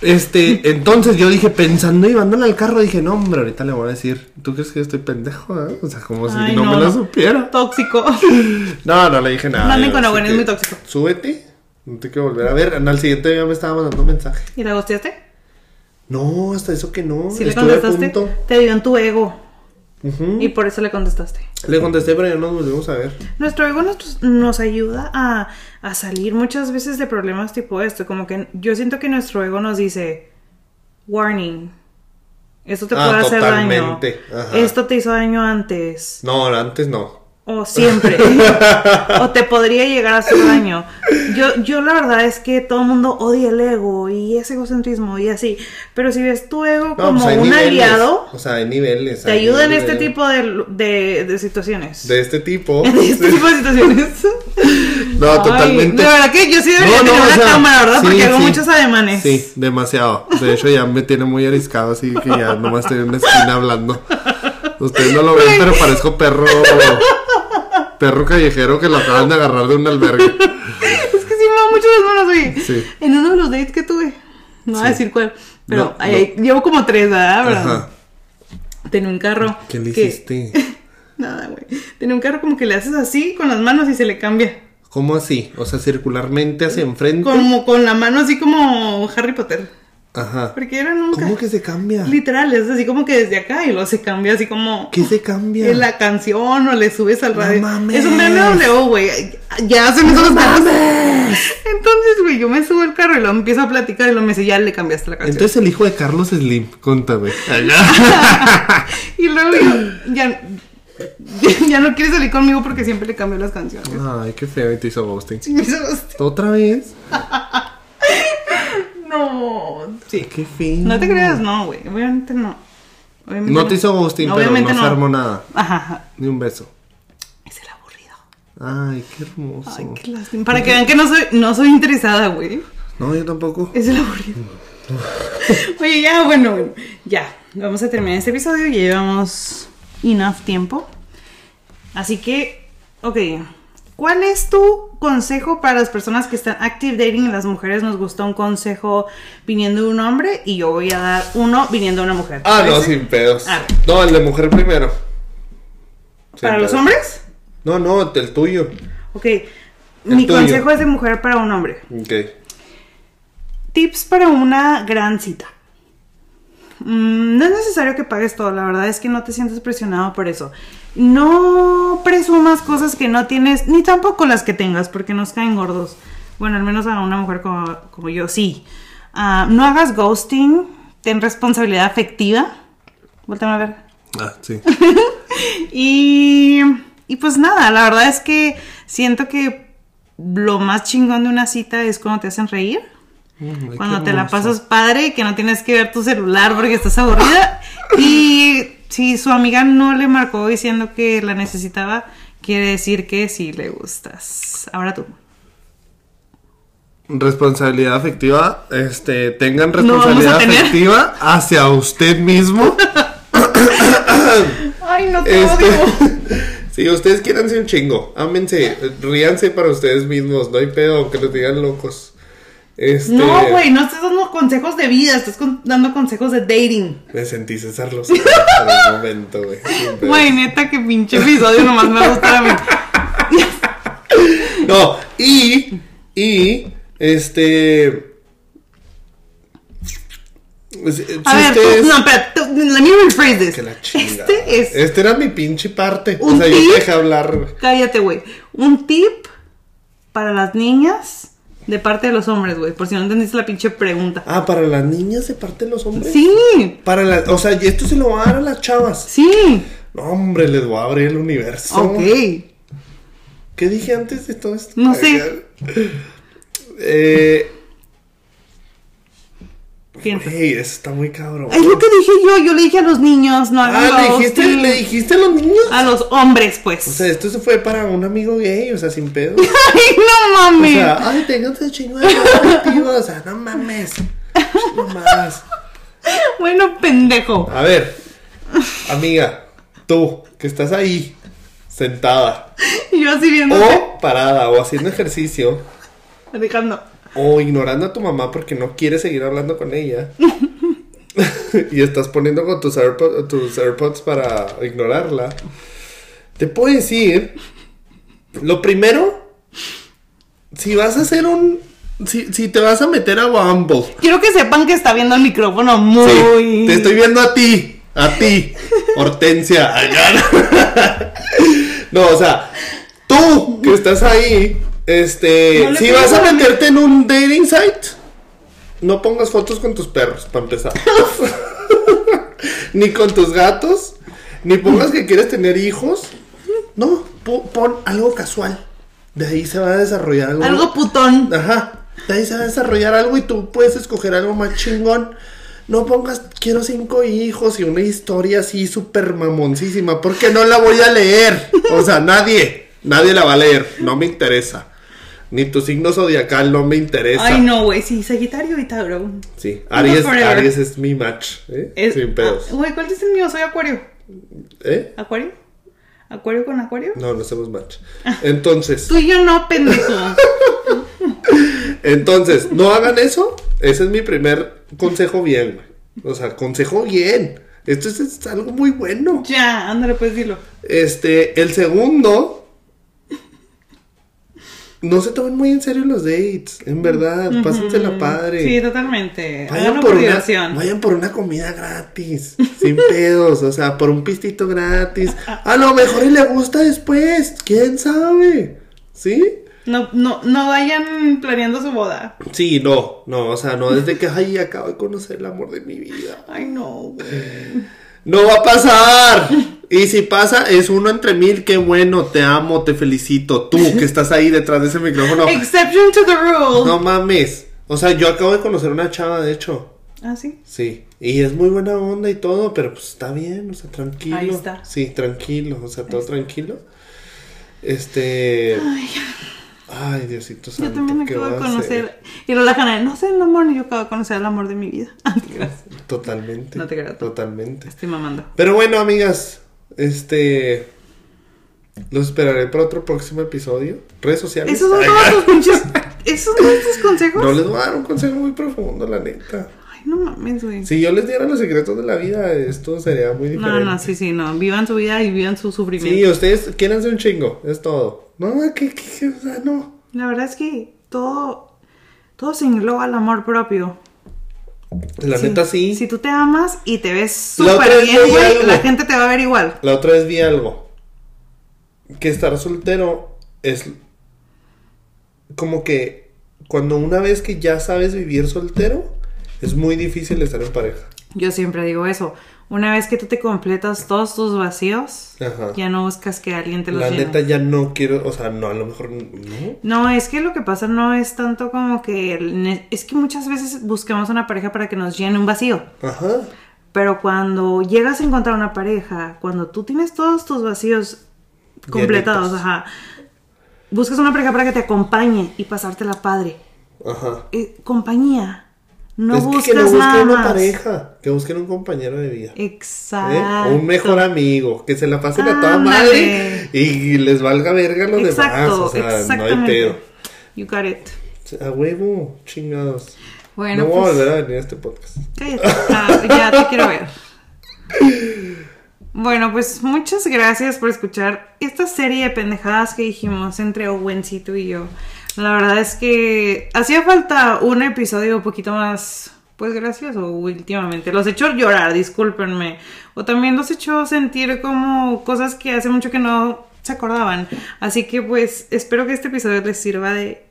[SPEAKER 2] Este, entonces yo dije, pensando y llevándole al carro, dije, no, hombre, ahorita le voy a decir, ¿tú crees que yo estoy pendejo? ah? O sea, como si
[SPEAKER 1] Ay,
[SPEAKER 2] no,
[SPEAKER 1] no,
[SPEAKER 2] me lo supiera.
[SPEAKER 1] Tóxico.
[SPEAKER 2] No, no le dije nada. Yo,
[SPEAKER 1] con Agüen, es muy tóxico.
[SPEAKER 2] Súbete, no te quiero volver a ver. Al siguiente día me estaba mandando mensaje.
[SPEAKER 1] ¿Y la gosteaste?
[SPEAKER 2] No, hasta eso que no.
[SPEAKER 1] Si le
[SPEAKER 2] a
[SPEAKER 1] contestaste,
[SPEAKER 2] punto.
[SPEAKER 1] te dio en tu ego. Y por eso le contestaste.
[SPEAKER 2] Le contesté, pero ya nos volvimos a ver.
[SPEAKER 1] Nuestro ego nos, nos ayuda a, a salir muchas veces de problemas tipo esto. Como que yo siento que nuestro ego nos dice, warning, esto te
[SPEAKER 2] Ah,
[SPEAKER 1] puede hacer daño.
[SPEAKER 2] ajá.
[SPEAKER 1] Esto te hizo daño antes.
[SPEAKER 2] No, antes no.
[SPEAKER 1] O siempre. o te podría llegar a hacer daño. Yo, yo la verdad es que todo el mundo odia el ego y ese egocentrismo y así. Pero si ves tu ego
[SPEAKER 2] No,
[SPEAKER 1] como
[SPEAKER 2] pues
[SPEAKER 1] un
[SPEAKER 2] niveles.
[SPEAKER 1] aliado,
[SPEAKER 2] O sea, hay niveles.
[SPEAKER 1] te
[SPEAKER 2] hay
[SPEAKER 1] ayuda en este
[SPEAKER 2] de-
[SPEAKER 1] tipo de, de, de situaciones.
[SPEAKER 2] De este tipo.
[SPEAKER 1] En este tipo de situaciones.
[SPEAKER 2] No,
[SPEAKER 1] Ay,
[SPEAKER 2] totalmente.
[SPEAKER 1] De verdad que yo sí debería
[SPEAKER 2] No, no,
[SPEAKER 1] tener una
[SPEAKER 2] sea,
[SPEAKER 1] cámara, ¿verdad?
[SPEAKER 2] sí,
[SPEAKER 1] Porque hago
[SPEAKER 2] sí.
[SPEAKER 1] muchos ademanes.
[SPEAKER 2] Sí, demasiado. De hecho, ya me tiene muy ariscado, así que ya nomás estoy en una esquina hablando. Ustedes no lo ven, pero parezco perro. Perro callejero que lo acaban de agarrar de un albergue.
[SPEAKER 1] Es que sí me da mucho las manos, oye.
[SPEAKER 2] Sí.
[SPEAKER 1] En uno de los dates que tuve. No voy a decir cuál. Pero
[SPEAKER 2] No,
[SPEAKER 1] ahí- llevo como tres, ¿verdad? ¿verdad?
[SPEAKER 2] Ajá.
[SPEAKER 1] Tenía un carro.
[SPEAKER 2] ¿Qué le
[SPEAKER 1] que-
[SPEAKER 2] hiciste?
[SPEAKER 1] Nada, güey. Tenía un carro como que le haces así con las manos y se le cambia.
[SPEAKER 2] ¿Cómo así? O sea, circularmente hacia enfrente.
[SPEAKER 1] Como con la mano así como Harry Potter.
[SPEAKER 2] Ajá.
[SPEAKER 1] Porque era nunca.
[SPEAKER 2] ¿Cómo que se cambia?
[SPEAKER 1] Literal, es así como que desde acá y luego se cambia así como.
[SPEAKER 2] ¿Qué se cambia?
[SPEAKER 1] En la canción o le subes al
[SPEAKER 2] No
[SPEAKER 1] radio.
[SPEAKER 2] mames.
[SPEAKER 1] Es un BMW, güey. Ya hacen esos carros. Entonces, güey, yo me subo al carro y lo empiezo a platicar y lo me dice, ya le cambiaste la canción.
[SPEAKER 2] Entonces el hijo de Carlos Slim, contame.
[SPEAKER 1] y luego yo, ya, ya no quiere salir conmigo porque siempre le cambio las canciones.
[SPEAKER 2] Ay, qué feo y te hizo ghosting.
[SPEAKER 1] Me hizo hostia.
[SPEAKER 2] ¿Otra vez?
[SPEAKER 1] No, sí.
[SPEAKER 2] Qué fin.
[SPEAKER 1] No te creas, no, güey. Obviamente no. Obviamente
[SPEAKER 2] No te hizo ghosting, pero no, se armó nada.
[SPEAKER 1] Ajá.
[SPEAKER 2] Ni un beso.
[SPEAKER 1] Es el aburrido.
[SPEAKER 2] Ay, qué hermoso.
[SPEAKER 1] Ay, qué lástima. Para que vean que no soy, no soy interesada, güey.
[SPEAKER 2] No, yo tampoco.
[SPEAKER 1] Es el aburrido. Oye, ya, bueno, bueno, ya. Vamos a terminar este episodio. Ya llevamos enough tiempo. Así que, ok. ¿Cuál es tu consejo para las personas que están active dating? Las mujeres nos gusta un consejo viniendo de un hombre y yo voy a dar uno viniendo de una mujer. ¿te
[SPEAKER 2] Ah, no, sin pedos.
[SPEAKER 1] A ver.
[SPEAKER 2] No, el de mujer primero. Sin
[SPEAKER 1] ¿Para los hombres?
[SPEAKER 2] No, no, el tuyo.
[SPEAKER 1] Ok. Mi
[SPEAKER 2] tuyo.
[SPEAKER 1] consejo es de mujer para un hombre.
[SPEAKER 2] Ok.
[SPEAKER 1] Tips para una gran cita. Mm, no es necesario que pagues todo, la verdad es que no te sientes presionado por eso. No presumas cosas que no tienes, ni tampoco las que tengas, porque nos caen gordos. Bueno, al menos a una mujer como, como yo, sí. Ah, no hagas ghosting, ten responsabilidad afectiva. Vuéltame a ver.
[SPEAKER 2] Ah, sí.
[SPEAKER 1] Y, y pues nada, la verdad es que siento que lo más chingón de una cita es cuando te hacen reír.
[SPEAKER 2] Mm,
[SPEAKER 1] Cuando te la pasas padre y que no tienes que ver tu celular porque estás aburrida. Y si su amiga no le marcó diciendo que la necesitaba, quiere decir que sí le gustas. Ahora tú.
[SPEAKER 2] Responsabilidad afectiva, este, tengan responsabilidad afectiva hacia usted mismo.
[SPEAKER 1] Ay, no te
[SPEAKER 2] Este,
[SPEAKER 1] odio.
[SPEAKER 2] si ustedes quieren ser un chingo, ámense, ríanse para ustedes mismos, no hay pedo, aunque los digan locos. Este,
[SPEAKER 1] No, güey, no estás dando consejos de vida, estás con- dando consejos de dating.
[SPEAKER 2] Me sentí César por un momento, güey.
[SPEAKER 1] Güey, neta, que pinche episodio nomás me gusta a mí.
[SPEAKER 2] No, y, y, este... pues,
[SPEAKER 1] A ver,
[SPEAKER 2] chiste es
[SPEAKER 1] tú- no, tú- let me rephrase this.
[SPEAKER 2] que la.
[SPEAKER 1] Este es,
[SPEAKER 2] Este era mi pinche parte. O
[SPEAKER 1] Un
[SPEAKER 2] sea, yo
[SPEAKER 1] tip.
[SPEAKER 2] te dejé hablar.
[SPEAKER 1] cállate, güey, un tip para las niñas de parte de los hombres, güey, por si no entendiste la pinche pregunta.
[SPEAKER 2] Ah, para las niñas se parten los hombres.
[SPEAKER 1] Sí,
[SPEAKER 2] Para las, o sea, y esto se lo va a dar a las chavas.
[SPEAKER 1] sí,
[SPEAKER 2] No, hombre, les voy a abrir el universo.
[SPEAKER 1] ok.
[SPEAKER 2] ¿Qué dije antes de todo esto?
[SPEAKER 1] No sé.
[SPEAKER 2] Eh,
[SPEAKER 1] Piensa.
[SPEAKER 2] güey, eso está muy cabrón.
[SPEAKER 1] Es lo que dije yo, yo le dije a los niños, no hagan
[SPEAKER 2] Ah, ¿le dijiste. ¿le dijiste a los niños?
[SPEAKER 1] A los hombres, pues.
[SPEAKER 2] O sea, esto se fue para un amigo gay, o sea, sin pedo.
[SPEAKER 1] Ay, no
[SPEAKER 2] O
[SPEAKER 1] mames.
[SPEAKER 2] sea, ay, chingo de afectivo, o sea, no mames. No más.
[SPEAKER 1] bueno, pendejo.
[SPEAKER 2] A ver, amiga, tú, que estás ahí, sentada,
[SPEAKER 1] Y yo así viendo.
[SPEAKER 2] o parada, o haciendo ejercicio,
[SPEAKER 1] Dejando.
[SPEAKER 2] O ignorando a tu mamá porque no quieres seguir hablando con ella. y estás poniendo con tus, AirPod- tus AirPods para ignorarla. Te puedo decir, lo primero, si vas a hacer un... Si, si te vas a meter a Bumble,
[SPEAKER 1] Quiero que sepan que está viendo el micrófono muy.
[SPEAKER 2] Sí, te estoy viendo a ti, a ti, Hortensia. No, o sea, tú que estás ahí, este,
[SPEAKER 1] No
[SPEAKER 2] si vas a meterte en un dating site, no pongas fotos con tus perros, para empezar. ni con tus gatos, ni pongas que quieres tener hijos. No, po- pon algo casual. De ahí se va a desarrollar algo.
[SPEAKER 1] Algo putón.
[SPEAKER 2] Ajá. De ahí se va a desarrollar algo y tú puedes escoger algo más chingón. No pongas quiero cinco hijos y una historia así súper mamoncísima, porque no la voy a leer. O sea, nadie, nadie la va a leer. No me interesa. Ni tu signo zodiacal no me interesa.
[SPEAKER 1] Ay, no, güey. Sí, Sagitario y Tauro.
[SPEAKER 2] Sí, Aries. Aries es mi match. ¿eh?
[SPEAKER 1] Es-
[SPEAKER 2] Sin pedos.
[SPEAKER 1] Ah, Güey, ¿cuál es el mío? Soy Acuario.
[SPEAKER 2] ¿Eh?
[SPEAKER 1] ¿Acuario? ¿Acuario con Acuario?
[SPEAKER 2] No, no hacemos match. Entonces,
[SPEAKER 1] Tú y yo no, pendejo.
[SPEAKER 2] entonces, no hagan eso. Ese es mi primer consejo bien, güey. O sea, consejo bien. Esto es, es algo muy bueno.
[SPEAKER 1] ya, ándale, pues dilo.
[SPEAKER 2] Este, el segundo. No se tomen muy en serio los dates, en verdad, pásensela padre.
[SPEAKER 1] Sí, totalmente.
[SPEAKER 2] Vayan por, una, vayan por una comida gratis, sin pedos, o sea, por un pistito gratis. A lo mejor y le gusta después, quién sabe. ¿Sí?
[SPEAKER 1] No, no, no vayan planeando su boda.
[SPEAKER 2] Sí, no, no, o sea, no desde que, ay, acabo de conocer el amor de mi vida.
[SPEAKER 1] Ay, no, güey.
[SPEAKER 2] No va a pasar. Y si pasa, es uno entre mil. Qué bueno, te amo, te felicito. Tú que estás ahí detrás de ese micrófono.
[SPEAKER 1] Exception to the rule.
[SPEAKER 2] No mames. O sea, yo acabo de conocer una chava, de hecho.
[SPEAKER 1] Ah, sí.
[SPEAKER 2] Sí. Y es muy buena onda y todo, pero pues está bien, o sea, tranquilo.
[SPEAKER 1] Ahí está.
[SPEAKER 2] Sí, tranquilo, o sea, todo tranquilo. Este. Ay, Diosito
[SPEAKER 1] Yo
[SPEAKER 2] santo.
[SPEAKER 1] también
[SPEAKER 2] ¿qué
[SPEAKER 1] acabo de conocer. Y la no sé el amor, yo acabo de conocer el amor de mi vida.
[SPEAKER 2] Totalmente.
[SPEAKER 1] No te creas.
[SPEAKER 2] Totalmente.
[SPEAKER 1] Estoy mamando.
[SPEAKER 2] Pero bueno, amigas, este. Los esperaré para otro próximo episodio. Redes sociales.
[SPEAKER 1] Esos son todos tus pinches. Esos son tus consejos.
[SPEAKER 2] No les voy a dar un consejo muy profundo, la neta.
[SPEAKER 1] Ay, no mames, güey.
[SPEAKER 2] Si yo les diera los secretos de la vida, esto sería muy diferente.
[SPEAKER 1] No, no, sí, sí, no. Vivan su vida y vivan su
[SPEAKER 2] Sí,
[SPEAKER 1] sufrimiento.
[SPEAKER 2] ustedes quieren ser un chingo, es todo. No, que, que, que, o sea, no.
[SPEAKER 1] La verdad es que todo. Todo se engloba al amor propio.
[SPEAKER 2] La neta sí.
[SPEAKER 1] Si tú te amas y te ves súper bien, güey, la gente te va a ver igual.
[SPEAKER 2] La otra vez vi algo. Que estar soltero es como que cuando una vez que ya sabes vivir soltero, Es muy difícil estar en pareja.
[SPEAKER 1] Yo siempre digo eso. Una vez que tú te completas todos tus vacíos,
[SPEAKER 2] Ajá.
[SPEAKER 1] ya no buscas que alguien te los
[SPEAKER 2] La
[SPEAKER 1] llene.
[SPEAKER 2] neta ya no quiero, o sea, no, a lo mejor no.
[SPEAKER 1] No, es que lo que pasa no es tanto como que... Es que muchas veces buscamos una pareja para que nos llene un vacío.
[SPEAKER 2] Ajá.
[SPEAKER 1] Pero cuando llegas a encontrar una pareja, cuando tú tienes todos tus vacíos completados,
[SPEAKER 2] Llenitos.
[SPEAKER 1] ajá, buscas una pareja para que te acompañe y pasártela padre.
[SPEAKER 2] Ajá.
[SPEAKER 1] Eh, compañía. No
[SPEAKER 2] es
[SPEAKER 1] buscas
[SPEAKER 2] que, que no busquen
[SPEAKER 1] nada
[SPEAKER 2] una
[SPEAKER 1] más.
[SPEAKER 2] pareja, que busquen un compañero de vida. ¿eh?
[SPEAKER 1] Exacto.
[SPEAKER 2] Un mejor amigo, que se la pasen a toda madre y les valga verga los demás.
[SPEAKER 1] Exacto,
[SPEAKER 2] O sea, no hay pedo.
[SPEAKER 1] You got it.
[SPEAKER 2] A huevo, chingados.
[SPEAKER 1] Bueno,
[SPEAKER 2] no voy a
[SPEAKER 1] pues-
[SPEAKER 2] volver a venir a este podcast.
[SPEAKER 1] Cállate. Ah, ya te quiero ver. Bueno, pues muchas gracias por escuchar esta serie de pendejadas que dijimos entre Owencito y yo. La verdad es que hacía falta un episodio un poquito más, pues gracioso últimamente. Los he hecho llorar, discúlpenme. O también los he hecho sentir como cosas que hace mucho que no se acordaban. Así que pues espero que este episodio les sirva de,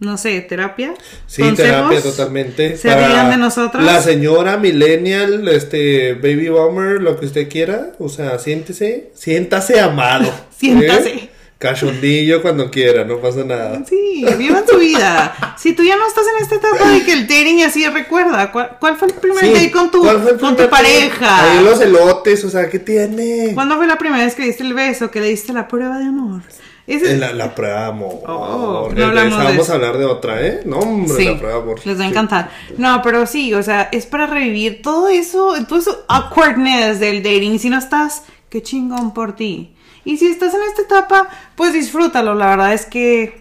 [SPEAKER 1] no sé, terapia.
[SPEAKER 2] Sí,
[SPEAKER 1] consejos,
[SPEAKER 2] terapia totalmente.
[SPEAKER 1] Se rían de nosotros.
[SPEAKER 2] La señora millennial, este baby boomer, lo que usted quiera, o sea, siéntese, siéntase amado.
[SPEAKER 1] Siéntase.
[SPEAKER 2] ¿eh? Cachondillo cuando quiera, no pasa nada.
[SPEAKER 1] Sí, vivan su vida. Si tú ya no estás en esta etapa de que el dating así, recuerda, ¿cuál, cuál fue el primer
[SPEAKER 2] Sí,
[SPEAKER 1] date con tu,
[SPEAKER 2] ¿cuál fue el
[SPEAKER 1] con tu pareja?
[SPEAKER 2] Ahí los elotes, o sea, ¿qué tiene?
[SPEAKER 1] ¿Cuándo fue la primera vez que diste el beso, que le diste la prueba de amor? Ese-
[SPEAKER 2] Eh, La, la prueba de amor.
[SPEAKER 1] Oh, no
[SPEAKER 2] Eh,
[SPEAKER 1] de
[SPEAKER 2] vamos a hablar de otra, ¿eh? No, hombre,
[SPEAKER 1] Sí,
[SPEAKER 2] la prueba de amor.
[SPEAKER 1] les va a
[SPEAKER 2] Sí.
[SPEAKER 1] encantar. No, pero sí, o sea, es para revivir todo eso, todo eso awkwardness del dating. Si no estás, qué chingón por ti. Y si estás en esta etapa, pues disfrútalo. La verdad es que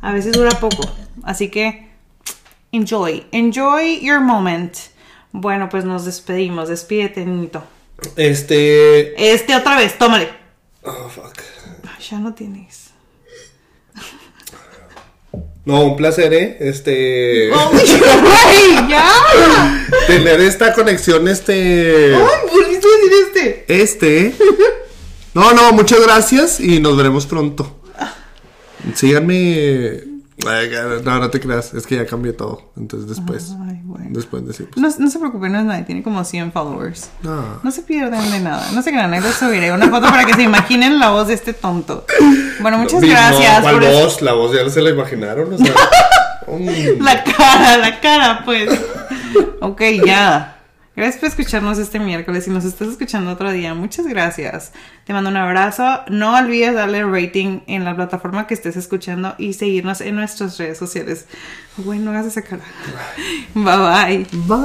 [SPEAKER 1] a veces dura poco. Así que enjoy, enjoy your moment. Bueno, pues nos despedimos. Despídete, niñito.
[SPEAKER 2] Este.
[SPEAKER 1] Este otra vez, tómale.
[SPEAKER 2] Oh, fuck.
[SPEAKER 1] Ya no tienes.
[SPEAKER 2] No, un placer, ¿eh? Este.
[SPEAKER 1] ¡Oh, güey! ¡Ya!
[SPEAKER 2] Tener esta conexión, este.
[SPEAKER 1] ¡Ay, volviste a decir este!
[SPEAKER 2] Este. No, no, muchas gracias y nos veremos pronto. Síganme. No, no te creas, es que ya cambié todo. Entonces después.
[SPEAKER 1] Ay, bueno.
[SPEAKER 2] Después decimos.
[SPEAKER 1] No, no se preocupen, no es nadie, tiene como 100 followers.
[SPEAKER 2] No.
[SPEAKER 1] No se pierdan de nada, no se crean, ahí les subiré una foto para que se imaginen la voz de este tonto. Bueno, muchas gracias
[SPEAKER 2] ¿cuál
[SPEAKER 1] por eso.
[SPEAKER 2] voz? La voz ya se la imaginaron. O sea.
[SPEAKER 1] La cara, la cara, pues. Ok, ya. Gracias por escucharnos este miércoles. Si nos estás escuchando otro día, muchas gracias. Te mando un abrazo. No olvides darle rating en la plataforma que estés escuchando y seguirnos en nuestras redes sociales. Bueno, no hagas esa cara. Bye bye.
[SPEAKER 2] Bye.